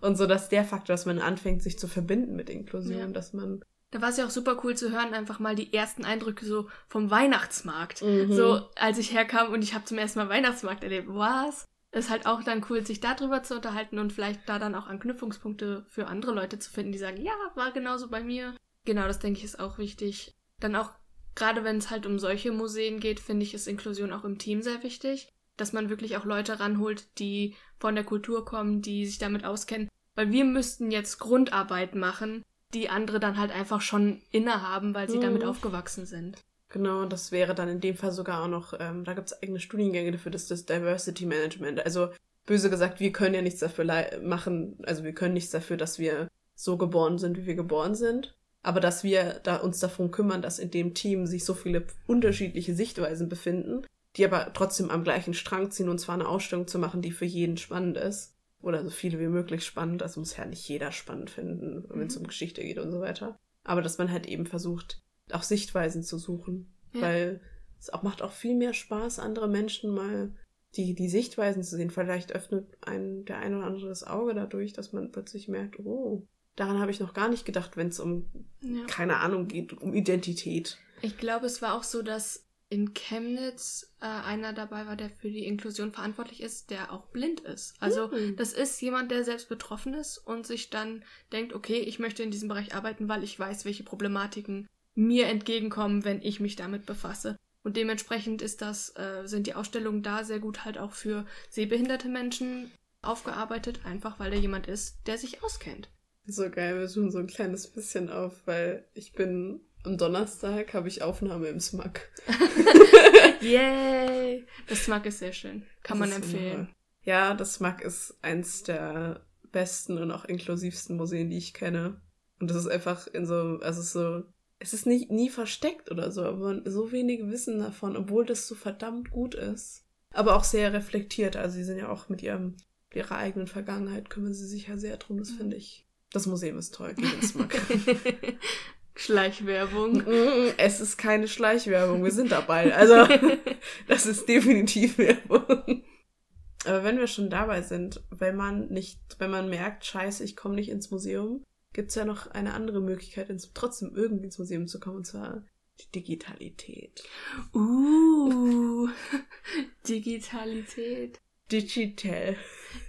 Und so, dass der Faktor, dass man anfängt, sich zu verbinden mit Inklusion, Ja. dass man Da war es ja auch super cool zu hören, einfach mal die ersten Eindrücke so vom Weihnachtsmarkt. Mhm. So, als ich herkam und ich habe zum ersten Mal Weihnachtsmarkt erlebt. Was? Ist halt auch dann cool, sich darüber zu unterhalten und vielleicht da dann auch Anknüpfungspunkte für andere Leute zu finden, die sagen, ja, war genauso bei mir. Genau, das denke ich ist auch wichtig. Dann auch, gerade wenn es halt um solche Museen geht, finde ich, ist Inklusion auch im Team sehr wichtig. Dass man wirklich auch Leute ranholt, die von der Kultur kommen, die sich damit auskennen. Weil wir müssten jetzt Grundarbeit machen, die andere dann halt einfach schon innehaben, weil sie Mhm. damit aufgewachsen sind. Genau, das wäre dann in dem Fall sogar auch noch, ähm, da gibt es eigene Studiengänge dafür, das ist das Diversity Management. Also böse gesagt, wir können ja nichts dafür machen, also wir können nichts dafür, dass wir so geboren sind, wie wir geboren sind. Aber dass wir da uns darum kümmern, dass in dem Team sich so viele unterschiedliche Sichtweisen befinden, die aber trotzdem am gleichen Strang ziehen, und zwar eine Ausstellung zu machen, die für jeden spannend ist. Oder so viele wie möglich spannend. Das muss ja nicht jeder spannend finden, wenn es Mhm. um Geschichte geht und so weiter. Aber dass man halt eben versucht, auch Sichtweisen zu suchen. Ja. Weil es auch, macht auch viel mehr Spaß, andere Menschen mal die, die Sichtweisen zu sehen. Vielleicht öffnet ein, der ein oder andere das Auge dadurch, dass man plötzlich merkt, oh, daran habe ich noch gar nicht gedacht, wenn es um, Ja. keine Ahnung geht, um Identität. Ich glaube, es war auch so, dass in Chemnitz äh, einer dabei war, der für die Inklusion verantwortlich ist, der auch blind ist. Also Mhm. das ist jemand, der selbst betroffen ist und sich dann denkt, okay, ich möchte in diesem Bereich arbeiten, weil ich weiß, welche Problematiken mir entgegenkommen, wenn ich mich damit befasse. Und dementsprechend ist das, äh, sind die Ausstellungen da sehr gut halt auch für sehbehinderte Menschen aufgearbeitet, einfach weil da jemand ist, der sich auskennt. So geil, wir tun so ein kleines bisschen auf, weil ich bin am Donnerstag habe ich Aufnahme im SMAC. Yay! Das Smug ist sehr schön. Kann man Das ist empfehlen. wunderbar. Ja, das SMAC ist eins der besten und auch inklusivsten Museen, die ich kenne. Und das ist einfach in so, also es ist so, es ist nicht nie versteckt oder so, aber man, so wenige wissen davon, obwohl das so verdammt gut ist. Aber auch sehr reflektiert. Also sie sind ja auch mit ihrem, mit ihrer eigenen Vergangenheit kümmern sie sich ja sehr drum. Das finde ich. Das Museum ist toll. Schleichwerbung. Es ist keine Schleichwerbung, wir sind dabei. Also, das ist definitiv Werbung. Aber wenn wir schon dabei sind, wenn man nicht, wenn man merkt, scheiße, ich komme nicht ins Museum, gibt's ja noch eine andere Möglichkeit, ins, trotzdem irgendwie ins Museum zu kommen, und zwar die Digitalität. Uh, Digitalität. Digital.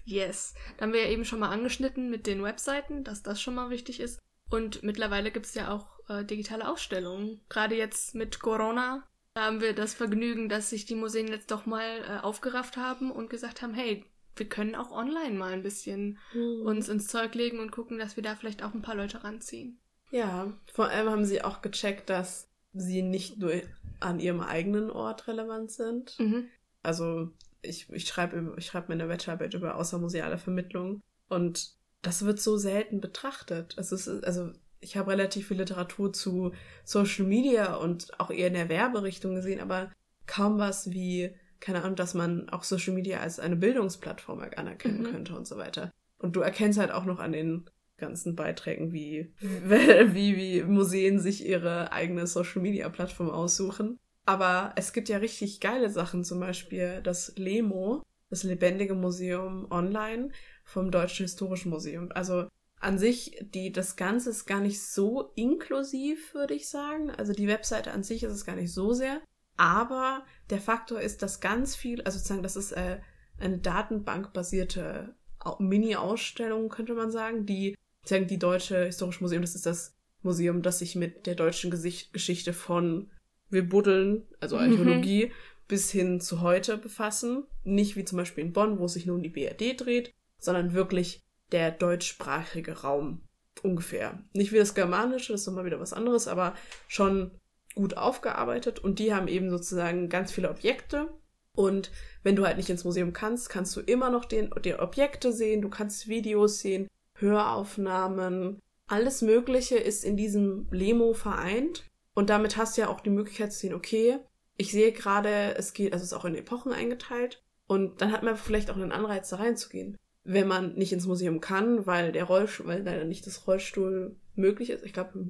Yes. Da haben wir ja eben schon mal angeschnitten mit den Webseiten, dass das schon mal wichtig ist. Und mittlerweile gibt es ja auch äh, digitale Ausstellungen. Gerade jetzt mit Corona haben wir das Vergnügen, dass sich die Museen jetzt doch mal äh, aufgerafft haben und gesagt haben, hey, wir können auch online mal ein bisschen uns ins Zeug legen und gucken, dass wir da vielleicht auch ein paar Leute ranziehen. Ja, vor allem haben sie auch gecheckt, dass sie nicht nur an ihrem eigenen Ort relevant sind, Mhm. also ich, ich schreibe ich schreib meine Bachelorarbeit über außermuseale Vermittlung und das wird so selten betrachtet. Es ist, also ich habe relativ viel Literatur zu Social Media und auch eher in der Werberichtung gesehen, aber kaum was wie, keine Ahnung, dass man auch Social Media als eine Bildungsplattform anerkennen Mhm. könnte und so weiter. Und du erkennst halt auch noch an den ganzen Beiträgen, wie, wie, wie Museen sich ihre eigene Social Media Plattform aussuchen. Aber es gibt ja richtig geile Sachen, zum Beispiel das LEMO, das Lebendige Museum online vom Deutschen Historischen Museum. Also an sich, die, das Ganze ist gar nicht so inklusiv, würde ich sagen. Also die Webseite an sich ist es gar nicht so sehr. Aber der Faktor ist, dass ganz viel, also sozusagen, das ist äh, eine datenbankbasierte Au- Mini-Ausstellung, könnte man sagen, die, sozusagen die Deutsche Historische Museum, das ist das Museum, das sich mit der deutschen Geschichte von wir buddeln, also Mhm. Archäologie, bis hin zu heute befassen. Nicht wie zum Beispiel in Bonn, wo es sich um die BRD dreht, sondern wirklich der deutschsprachige Raum ungefähr. Nicht wie das Germanische, das ist nochmal wieder was anderes, aber schon gut aufgearbeitet. Und die haben eben sozusagen ganz viele Objekte. Und wenn du halt nicht ins Museum kannst, kannst du immer noch den, die Objekte sehen, du kannst Videos sehen, Höraufnahmen, alles Mögliche ist in diesem Lemo vereint. Und damit hast du ja auch die Möglichkeit zu sehen, okay, ich sehe gerade, es geht, also es ist auch in Epochen eingeteilt. Und dann hat man vielleicht auch einen Anreiz, da reinzugehen. Wenn man nicht ins Museum kann, weil der Rollstuhl, weil leider nicht das Rollstuhl möglich ist. Ich glaube,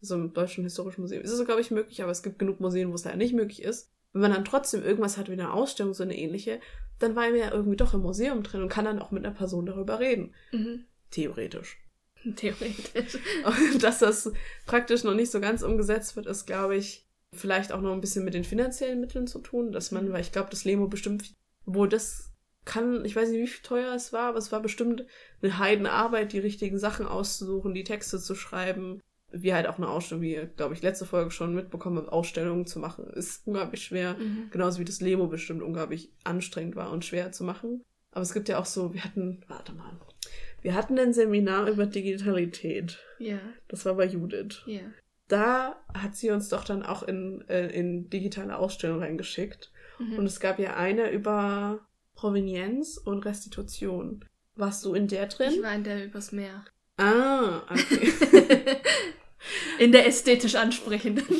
so im Deutschen Historischen Museum ist es, glaube ich, möglich, aber es gibt genug Museen, wo es leider nicht möglich ist. Wenn man dann trotzdem irgendwas hat wie eine Ausstellung, so eine ähnliche, dann war man ja irgendwie doch im Museum drin und kann dann auch mit einer Person darüber reden. Mhm. Theoretisch. Theoretisch. Und dass das praktisch noch nicht so ganz umgesetzt wird, ist, glaube ich, vielleicht auch noch ein bisschen mit den finanziellen Mitteln zu tun, dass man, weil ich glaube, das Lemo bestimmt, wo das kann, ich weiß nicht, wie viel teuer es war, aber es war bestimmt eine Heidenarbeit, die richtigen Sachen auszusuchen, die Texte zu schreiben. Wie halt auch eine Ausstellung, wie, glaube ich, letzte Folge schon mitbekommen habe, Ausstellungen zu machen, ist unglaublich schwer. Mhm. Genauso wie das Lemo bestimmt unglaublich anstrengend war und schwer zu machen. Aber es gibt ja auch so, wir hatten, warte mal, wir hatten ein Seminar über Digitalität. Ja, Das war bei Judith. ja. Da hat sie uns doch dann auch in, äh, in digitale Ausstellungen reingeschickt. Mhm. Und es gab ja eine über Provenienz und Restitution. Warst du in der ich drin? war in der übers Meer. Ah, okay. in der ästhetisch ansprechenden.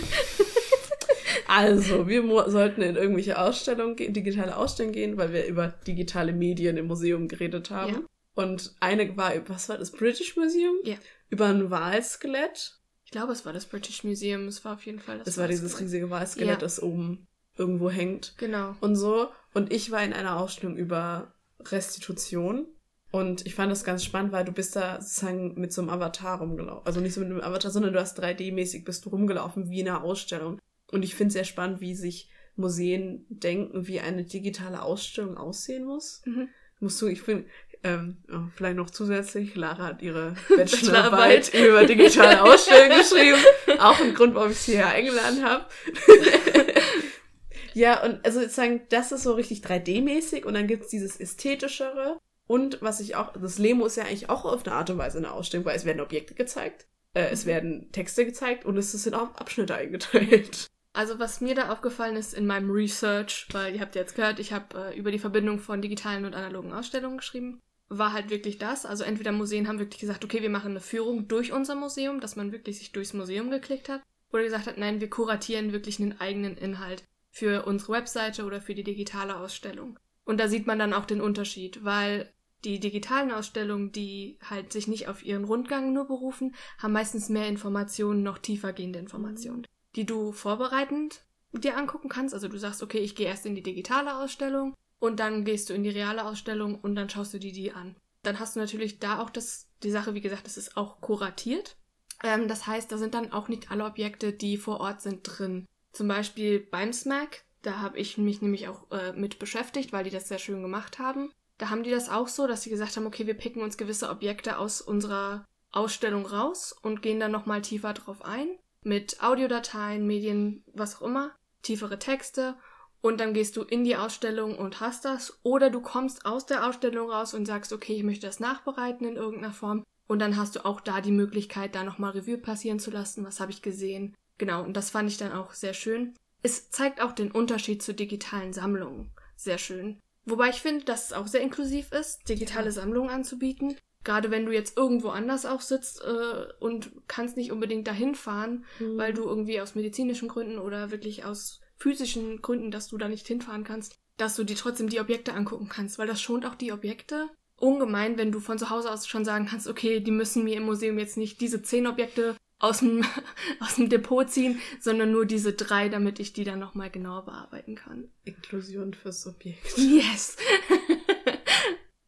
Also, wir sollten in irgendwelche Ausstellungen, ge- digitale Ausstellungen gehen, weil wir über digitale Medien im Museum geredet haben. Ja. Und eine war, was war das, British Museum? Ja. Über ein Walskelett. Ich glaube, es war das British Museum. Es war auf jeden Fall das. Das war dieses riesige Walskelett, Ja. das oben irgendwo hängt. Genau. und so. Und ich war in einer Ausstellung über Restitution. Und ich fand das ganz spannend, weil du bist da sozusagen mit so einem Avatar rumgelaufen. Also nicht so mit einem Avatar, sondern du hast 3D-mäßig bist du rumgelaufen wie in einer Ausstellung. Und ich finde es sehr spannend, wie sich Museen denken, wie eine digitale Ausstellung aussehen muss. Mhm. Musst du, ich bin, ähm, oh, vielleicht noch zusätzlich, Lara hat ihre Bachelorarbeit über digitale Ausstellungen geschrieben. Auch ein Grund, warum ich sie hier eingeladen habe. ja, und also sozusagen, das ist so richtig 3D-mäßig und dann gibt's dieses ästhetischere. Und was ich auch, das Lemo ist ja eigentlich auch auf eine Art und Weise eine Ausstellung, weil es werden Objekte gezeigt, äh, es mhm. werden Texte gezeigt und es sind auch Abschnitte eingeteilt. Also was mir da aufgefallen ist in meinem Research, weil ihr habt jetzt gehört, ich habe äh, über die Verbindung von digitalen und analogen Ausstellungen geschrieben, war halt wirklich das. Also entweder Museen haben wirklich gesagt, okay, wir machen eine Führung durch unser Museum, dass man wirklich sich durchs Museum geklickt hat, oder gesagt hat, nein, wir kuratieren wirklich einen eigenen Inhalt für unsere Webseite oder für die digitale Ausstellung. Und da sieht man dann auch den Unterschied, weil die digitalen Ausstellungen, die halt sich nicht auf ihren Rundgang nur berufen, haben meistens mehr Informationen, noch tiefergehende Informationen die du vorbereitend dir angucken kannst. Also du sagst, okay, ich gehe erst in die digitale Ausstellung und dann gehst du in die reale Ausstellung und dann schaust du dir die an. Dann hast du natürlich da auch das, die Sache, wie gesagt, das ist auch kuratiert. Ähm, das heißt, da sind dann auch nicht alle Objekte, die vor Ort sind, drin. Zum Beispiel beim SMAC, da habe ich mich nämlich auch äh, mit beschäftigt, weil die das sehr schön gemacht haben. Da haben die das auch so, dass sie gesagt haben, okay, wir picken uns gewisse Objekte aus unserer Ausstellung raus und gehen dann nochmal tiefer drauf ein mit Audiodateien, Medien, was auch immer, tiefere Texte und dann gehst du in die Ausstellung und hast das oder du kommst aus der Ausstellung raus und sagst, okay, ich möchte das nachbereiten in irgendeiner Form und dann hast du auch da die Möglichkeit, da nochmal Revue passieren zu lassen, was habe ich gesehen. Genau, und das fand ich dann auch sehr schön. Es zeigt auch den Unterschied zu digitalen Sammlungen. Sehr schön. Wobei ich finde, dass es auch sehr inklusiv ist, digitale ja. Sammlungen anzubieten. Gerade wenn du jetzt irgendwo anders auch sitzt äh, und kannst nicht unbedingt dahin fahren, mhm. weil du irgendwie aus medizinischen Gründen oder wirklich aus physischen Gründen, dass du da nicht hinfahren kannst, dass du dir trotzdem die Objekte angucken kannst, weil das schont auch die Objekte ungemein, wenn du von zu Hause aus schon sagen kannst, okay, die müssen mir im Museum jetzt nicht diese zehn Objekte aus dem, aus dem Depot ziehen, sondern nur diese drei, damit ich die dann nochmal genauer bearbeiten kann. Inklusion fürs Objekt. Yes!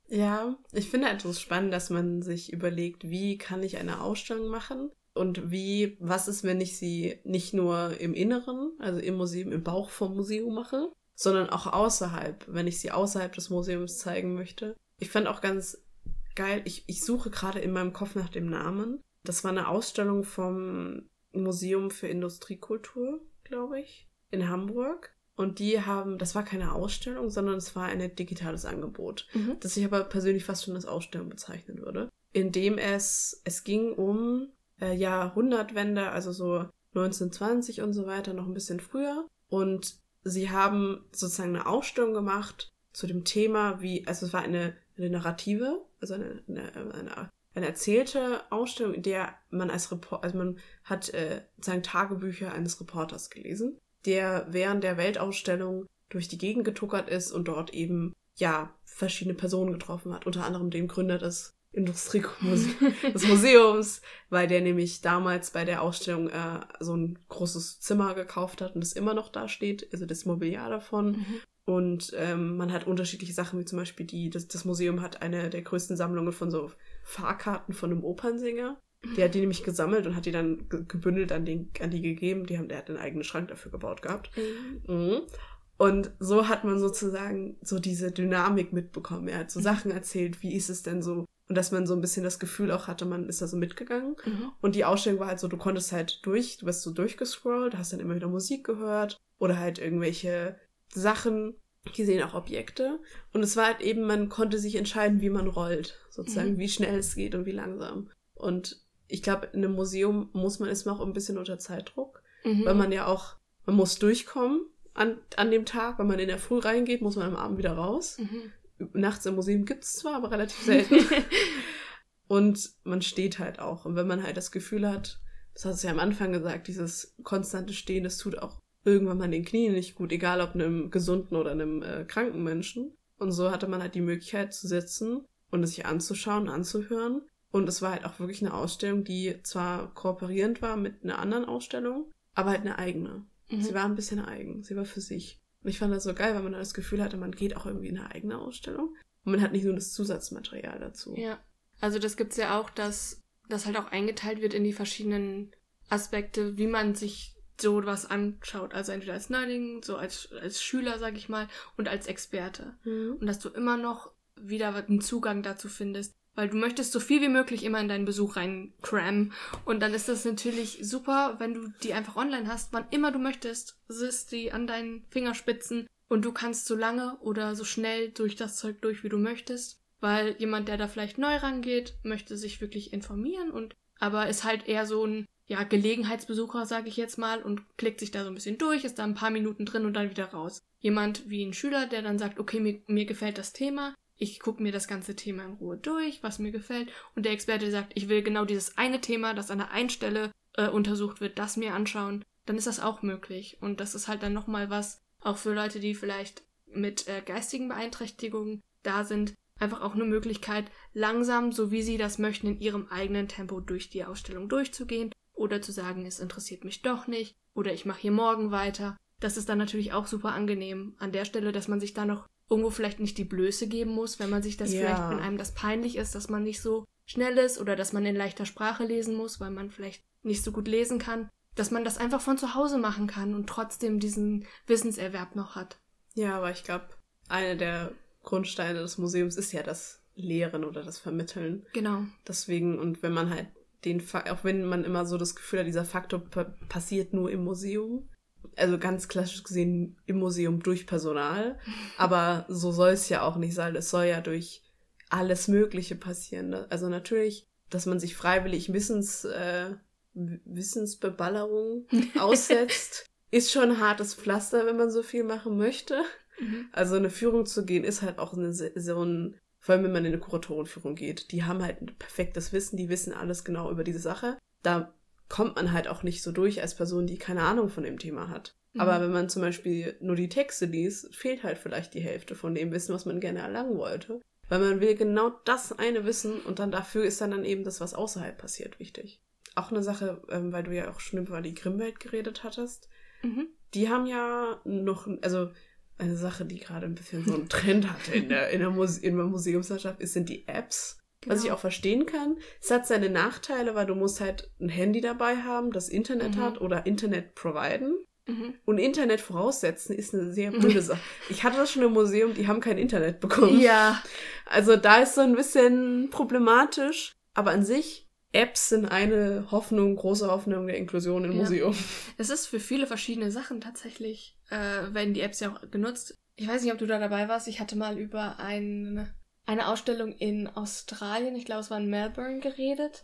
Ja, ich finde so spannend, dass man sich überlegt, wie kann ich eine Ausstellung machen und wie, was ist, wenn ich sie nicht nur im Inneren, also im Museum, im Bauch vom Museum mache, sondern auch außerhalb, wenn ich sie außerhalb des Museums zeigen möchte. Ich fand auch ganz geil, ich, ich suche gerade in meinem Kopf nach dem Namen. Das war eine Ausstellung vom Museum für Industriekultur, glaube ich, in Hamburg. Und die haben, das war keine Ausstellung, sondern es war ein digitales Angebot, mhm. das ich aber persönlich fast schon als Ausstellung bezeichnen würde. In dem es, es ging um äh, Jahrhundertwende, also so 1920 und so weiter, noch ein bisschen früher. Und sie haben sozusagen eine Ausstellung gemacht zu dem Thema, wie, also es war eine, eine Narrative, also eine, eine, eine, eine erzählte Ausstellung, in der man als Reporter, also man hat äh, sozusagen Tagebücher eines Reporters gelesen der während der Weltausstellung durch die Gegend getuckert ist und dort eben, ja, verschiedene Personen getroffen hat. Unter anderem den Gründer des Industriemuseums, des Museums, weil der nämlich damals bei der Ausstellung äh, so ein großes Zimmer gekauft hat und es immer noch da steht, also das Mobiliar davon. Mhm. Und ähm, man hat unterschiedliche Sachen, wie zum Beispiel die, das, das Museum hat eine der größten Sammlungen von so Fahrkarten von einem Opernsänger. Der hat die nämlich gesammelt und hat die dann gebündelt an, den, an die gegeben. Die haben, der hat einen eigenen Schrank dafür gebaut gehabt. Mhm. Mhm. Und so hat man sozusagen so diese Dynamik mitbekommen. Er hat so mhm. Sachen erzählt, wie ist es denn so? Und dass man so ein bisschen das Gefühl auch hatte, man ist da so mitgegangen. Mhm. Und die Ausstellung war halt so, du konntest halt durch, du bist so durchgescrollt, hast dann immer wieder Musik gehört oder halt irgendwelche Sachen, die sehen auch Objekte. Und es war halt eben, man konnte sich entscheiden, wie man rollt, sozusagen, mhm. wie schnell es geht und wie langsam. Und ich glaube, in einem Museum muss man, ist man auch ein bisschen unter Zeitdruck, mhm. weil man ja auch, man muss durchkommen an, an dem Tag. Wenn man in der Früh reingeht, muss man am Abend wieder raus. Mhm. Nachts im Museum gibt es zwar, aber relativ selten. und man steht halt auch. Und wenn man halt das Gefühl hat, das hast du ja am Anfang gesagt, dieses konstante Stehen, das tut auch irgendwann mal den Knien nicht gut, egal ob einem gesunden oder einem äh, kranken Menschen. Und so hatte man halt die Möglichkeit zu sitzen und es sich anzuschauen, anzuhören und es war halt auch wirklich eine Ausstellung, die zwar kooperierend war mit einer anderen Ausstellung, aber halt eine eigene. Mhm. Sie war ein bisschen eigen. Sie war für sich. Und ich fand das so geil, weil man das Gefühl hatte, man geht auch irgendwie in eine eigene Ausstellung. Und man hat nicht nur das Zusatzmaterial dazu. Ja. Also das gibt's ja auch, dass das halt auch eingeteilt wird in die verschiedenen Aspekte, wie man sich so was anschaut. Also entweder als Neuling, so als, als Schüler, sag ich mal, und als Experte. Mhm. Und dass du immer noch wieder einen Zugang dazu findest. Weil du möchtest so viel wie möglich immer in deinen Besuch reincrammen. Und dann ist das natürlich super, wenn du die einfach online hast, wann immer du möchtest, siehst die an deinen Fingerspitzen und du kannst so lange oder so schnell durch das Zeug durch, wie du möchtest. Weil jemand, der da vielleicht neu rangeht, möchte sich wirklich informieren und aber ist halt eher so ein ja, Gelegenheitsbesucher, sage ich jetzt mal, und klickt sich da so ein bisschen durch, ist da ein paar Minuten drin und dann wieder raus. Jemand wie ein Schüler, der dann sagt, okay, mir, mir gefällt das Thema, ich gucke mir das ganze Thema in Ruhe durch, was mir gefällt, und der Experte sagt, ich will genau dieses eine Thema, das an der einen Stelle äh, untersucht wird, das mir anschauen, dann ist das auch möglich. Und das ist halt dann nochmal was, auch für Leute, die vielleicht mit äh, geistigen Beeinträchtigungen da sind, einfach auch eine Möglichkeit, langsam, so wie sie das möchten, in ihrem eigenen Tempo durch die Ausstellung durchzugehen oder zu sagen, es interessiert mich doch nicht oder ich mache hier morgen weiter. Das ist dann natürlich auch super angenehm an der Stelle, dass man sich da noch irgendwo vielleicht nicht die Blöße geben muss, wenn man sich das Ja. vielleicht, wenn einem das peinlich ist, dass man nicht so schnell ist oder dass man in leichter Sprache lesen muss, weil man vielleicht nicht so gut lesen kann, dass man das einfach von zu Hause machen kann und trotzdem diesen Wissenserwerb noch hat. Ja, aber ich glaube, eine der Grundsteine des Museums ist ja das Lehren oder das Vermitteln. Genau. Deswegen, und wenn man halt den, Fa auch wenn man immer so das Gefühl hat, dieser Faktor pa passiert nur im Museum, also ganz klassisch gesehen im Museum durch Personal, aber so soll es ja auch nicht sein. Es soll ja durch alles Mögliche passieren. ne? Also natürlich, dass man sich freiwillig Wissens, äh, Wissensbeballerung aussetzt, ist schon ein hartes Pflaster, wenn man so viel machen möchte. Mhm. Also eine Führung zu gehen ist halt auch eine, so ein, vor allem wenn man in eine Kuratorenführung geht, die haben halt ein perfektes Wissen, die wissen alles genau über diese Sache. Da kommt man halt auch nicht so durch als Person, die keine Ahnung von dem Thema hat. Mhm. Aber wenn man zum Beispiel nur die Texte liest, fehlt halt vielleicht die Hälfte von dem Wissen, was man gerne erlangen wollte. Weil man will genau das eine wissen und dann dafür ist dann, dann eben das, was außerhalb passiert, wichtig. Auch eine Sache, ähm, weil du ja auch schon über die Grimmwelt geredet hattest. Mhm. Die haben ja noch, also eine Sache, die gerade ein bisschen so einen Trend hatte in der, in der, Muse in der Museumslandschaft, ist, sind die Apps. Was ich Genau. auch verstehen kann. Es hat seine Nachteile, weil du musst halt ein Handy dabei haben, das Internet Mhm. hat oder Internet providen. Mhm. Und Internet voraussetzen ist eine sehr blöde Sache. Ich hatte das schon im Museum, die haben kein Internet bekommen. Ja, Also da ist so ein bisschen problematisch. Aber an sich, Apps sind eine Hoffnung, große Hoffnung der Inklusion im Ja. Museum. es ist für viele verschiedene Sachen tatsächlich, äh, werden die Apps ja auch genutzt. Ich weiß nicht, ob du da dabei warst. Ich hatte mal über ein, eine Ausstellung in Australien, ich glaube es war in Melbourne, geredet.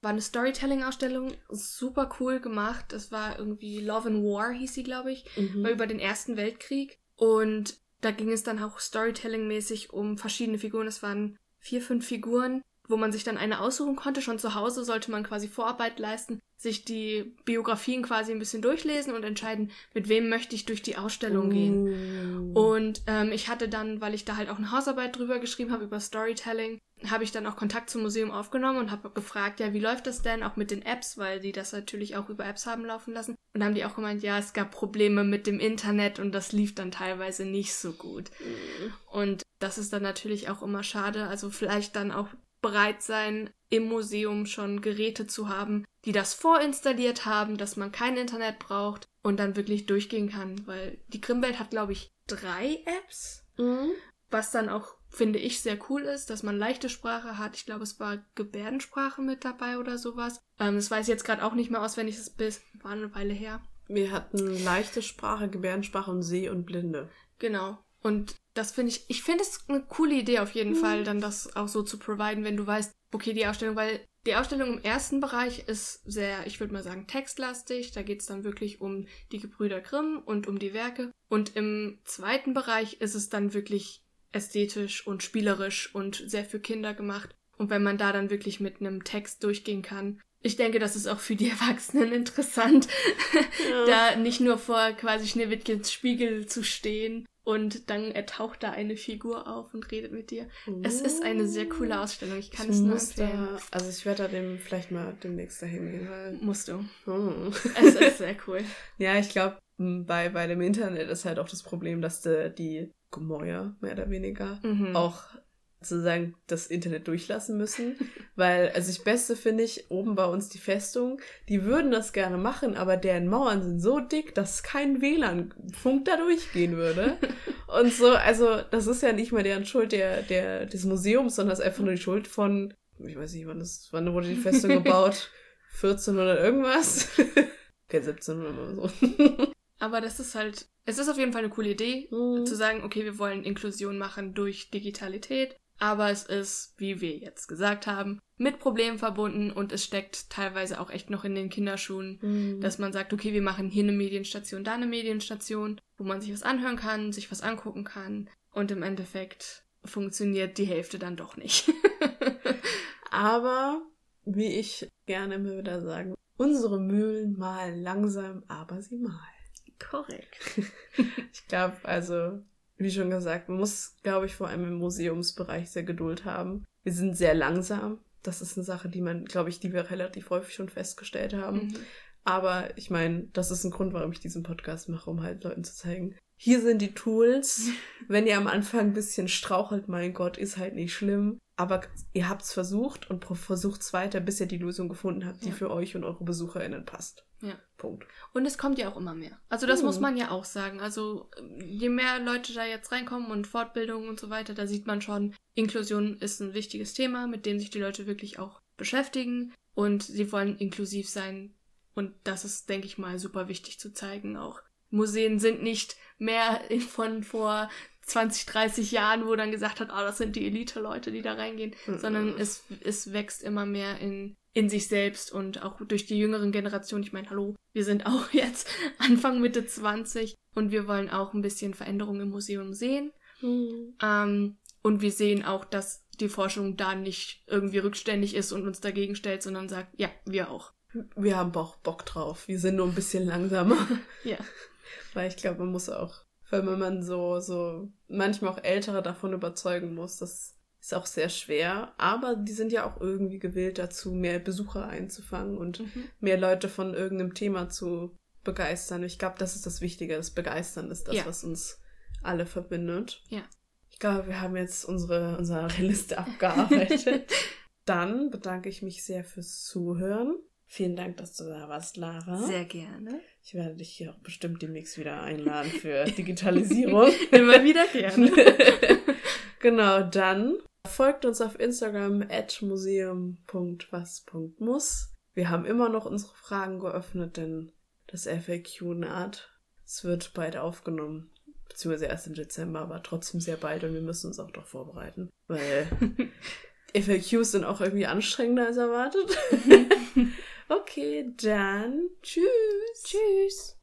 War eine Storytelling-Ausstellung, super cool gemacht. Es war irgendwie Love and War, hieß sie, glaube ich. Mhm. war über den Ersten Weltkrieg. Und da ging es dann auch Storytelling-mäßig um verschiedene Figuren. Es waren vier, fünf Figuren, wo man sich dann eine aussuchen konnte. Schon zu Hause sollte man quasi Vorarbeit leisten, sich die Biografien quasi ein bisschen durchlesen und entscheiden, mit wem möchte ich durch die Ausstellung gehen. Oh. Und ähm, ich hatte dann, weil ich da halt auch eine Hausarbeit drüber geschrieben habe, über Storytelling, habe ich dann auch Kontakt zum Museum aufgenommen und habe gefragt, ja, wie läuft das denn auch mit den Apps, weil die das natürlich auch über Apps haben laufen lassen. Und haben die auch gemeint, ja, es gab Probleme mit dem Internet und das lief dann teilweise nicht so gut. Und das ist dann natürlich auch immer schade. Also vielleicht dann auch bereit sein, im Museum schon Geräte zu haben, die das vorinstalliert haben, dass man kein Internet braucht und dann wirklich durchgehen kann. Weil die Grimmwelt hat, glaube ich, drei Apps, Mhm. was dann auch, finde ich, sehr cool ist, dass man leichte Sprache hat. Ich glaube, es war Gebärdensprache mit dabei oder sowas. Ähm, das weiß ich jetzt gerade auch nicht mehr auswendig, das bis, war eine Weile her. Wir hatten leichte Sprache, Gebärdensprache und Seh und Blinde. Genau. Und das finde ich, ich finde es eine coole Idee auf jeden Mhm. Fall, dann das auch so zu providen, wenn du weißt, okay, die Ausstellung, weil die Ausstellung im ersten Bereich ist sehr, ich würde mal sagen, textlastig. Da geht es dann wirklich um die Gebrüder Grimm und um die Werke. Und im zweiten Bereich ist es dann wirklich ästhetisch und spielerisch und sehr für Kinder gemacht. Und wenn man da dann wirklich mit einem Text durchgehen kann, ich denke, das ist auch für die Erwachsenen interessant, da nicht nur vor quasi Schneewittchens Spiegel zu stehen und dann taucht da eine Figur auf und redet mit dir. Es ist eine sehr coole Ausstellung. Ich kann Ich es nur empfehlen. da, also ich werde da dem vielleicht mal demnächst dahin gehen, weil. Musst du. Hm. Es ist sehr cool. Ja, ich glaube, bei, bei dem Internet ist halt auch das Problem, dass die, die Gemäuer, mehr oder weniger, Mhm. auch sozusagen das Internet durchlassen müssen. Weil, also das Beste finde ich, oben bei uns die Festung, die würden das gerne machen, aber deren Mauern sind so dick, dass kein WLAN-Funk da durchgehen würde. Und so, also das ist ja nicht mal deren Schuld der, der, des Museums, sondern das ist einfach nur die Schuld von, ich weiß nicht, wann, das, wann wurde die Festung gebaut? 1400 irgendwas? okay, 1700 oder so. Aber das ist halt, es ist auf jeden Fall eine coole Idee, Mhm. zu sagen, okay, wir wollen Inklusion machen durch Digitalität. Aber es ist, wie wir jetzt gesagt haben, mit Problemen verbunden und es steckt teilweise auch echt noch in den Kinderschuhen, Mhm. dass man sagt, okay, wir machen hier eine Medienstation, da eine Medienstation, wo man sich was anhören kann, sich was angucken kann und im Endeffekt funktioniert die Hälfte dann doch nicht. Aber, wie ich gerne immer wieder sage, unsere Mühlen malen langsam, aber sie malen. Korrekt. Ich glaube, also, wie schon gesagt, man muss, glaube ich, vor allem im Museumsbereich sehr Geduld haben. Wir sind sehr langsam. Das ist eine Sache, die man, glaube ich, die wir relativ häufig schon festgestellt haben. Mhm. Aber ich meine, das ist ein Grund, warum ich diesen Podcast mache, um halt Leuten zu zeigen, hier sind die Tools. Wenn ihr am Anfang ein bisschen strauchelt, mein Gott, ist halt nicht schlimm. Aber ihr habt's versucht und versucht's weiter, bis ihr die Lösung gefunden habt, die Ja. für euch und eure BesucherInnen passt. Ja. Punkt. Und es kommt ja auch immer mehr. Also das Mhm. muss man ja auch sagen. Also je mehr Leute da jetzt reinkommen und Fortbildungen und so weiter, da sieht man schon, Inklusion ist ein wichtiges Thema, mit dem sich die Leute wirklich auch beschäftigen. Und sie wollen inklusiv sein. Und das ist, denke ich mal, super wichtig zu zeigen auch. Museen sind nicht mehr von vor 20, 30 Jahren, wo dann gesagt hat, ah, das sind die Elite-Leute, die da reingehen, Mhm. sondern es, es wächst immer mehr in, in sich selbst und auch durch die jüngeren Generationen. Ich meine, hallo, wir sind auch jetzt Anfang, Mitte 20 und wir wollen auch ein bisschen Veränderung im Museum sehen. Ähm, und wir sehen auch, dass die Forschung da nicht irgendwie rückständig ist und uns dagegen stellt, sondern sagt, ja, wir auch. Wir haben auch Bock drauf. Wir sind nur ein bisschen langsamer. Ja. Weil ich glaube, man muss auch, weil wenn man so, so manchmal auch Ältere davon überzeugen muss, das ist auch sehr schwer. Aber die sind ja auch irgendwie gewillt dazu, mehr Besucher einzufangen und mehr Leute von irgendeinem Thema zu begeistern. Ich glaube, das ist das Wichtige. Das Begeistern ist das, Ja. was uns alle verbindet. Ja. Ich glaube, wir haben jetzt unsere, unsere Liste abgearbeitet. Dann bedanke ich mich sehr fürs Zuhören. Vielen Dank, dass du da warst, Lara. Sehr gerne. Ich werde dich hier auch bestimmt demnächst wieder einladen für Digitalisierung. Immer wieder gerne. genau, dann folgt uns auf Instagram at museum.was.muss. Wir haben immer noch unsere Fragen geöffnet, denn das FAQ naht. Es wird bald aufgenommen, beziehungsweise erst im Dezember, aber trotzdem sehr bald und wir müssen uns auch darauf vorbereiten, weil FAQs sind auch irgendwie anstrengender als erwartet. okay, dann tschüss. Tschüss.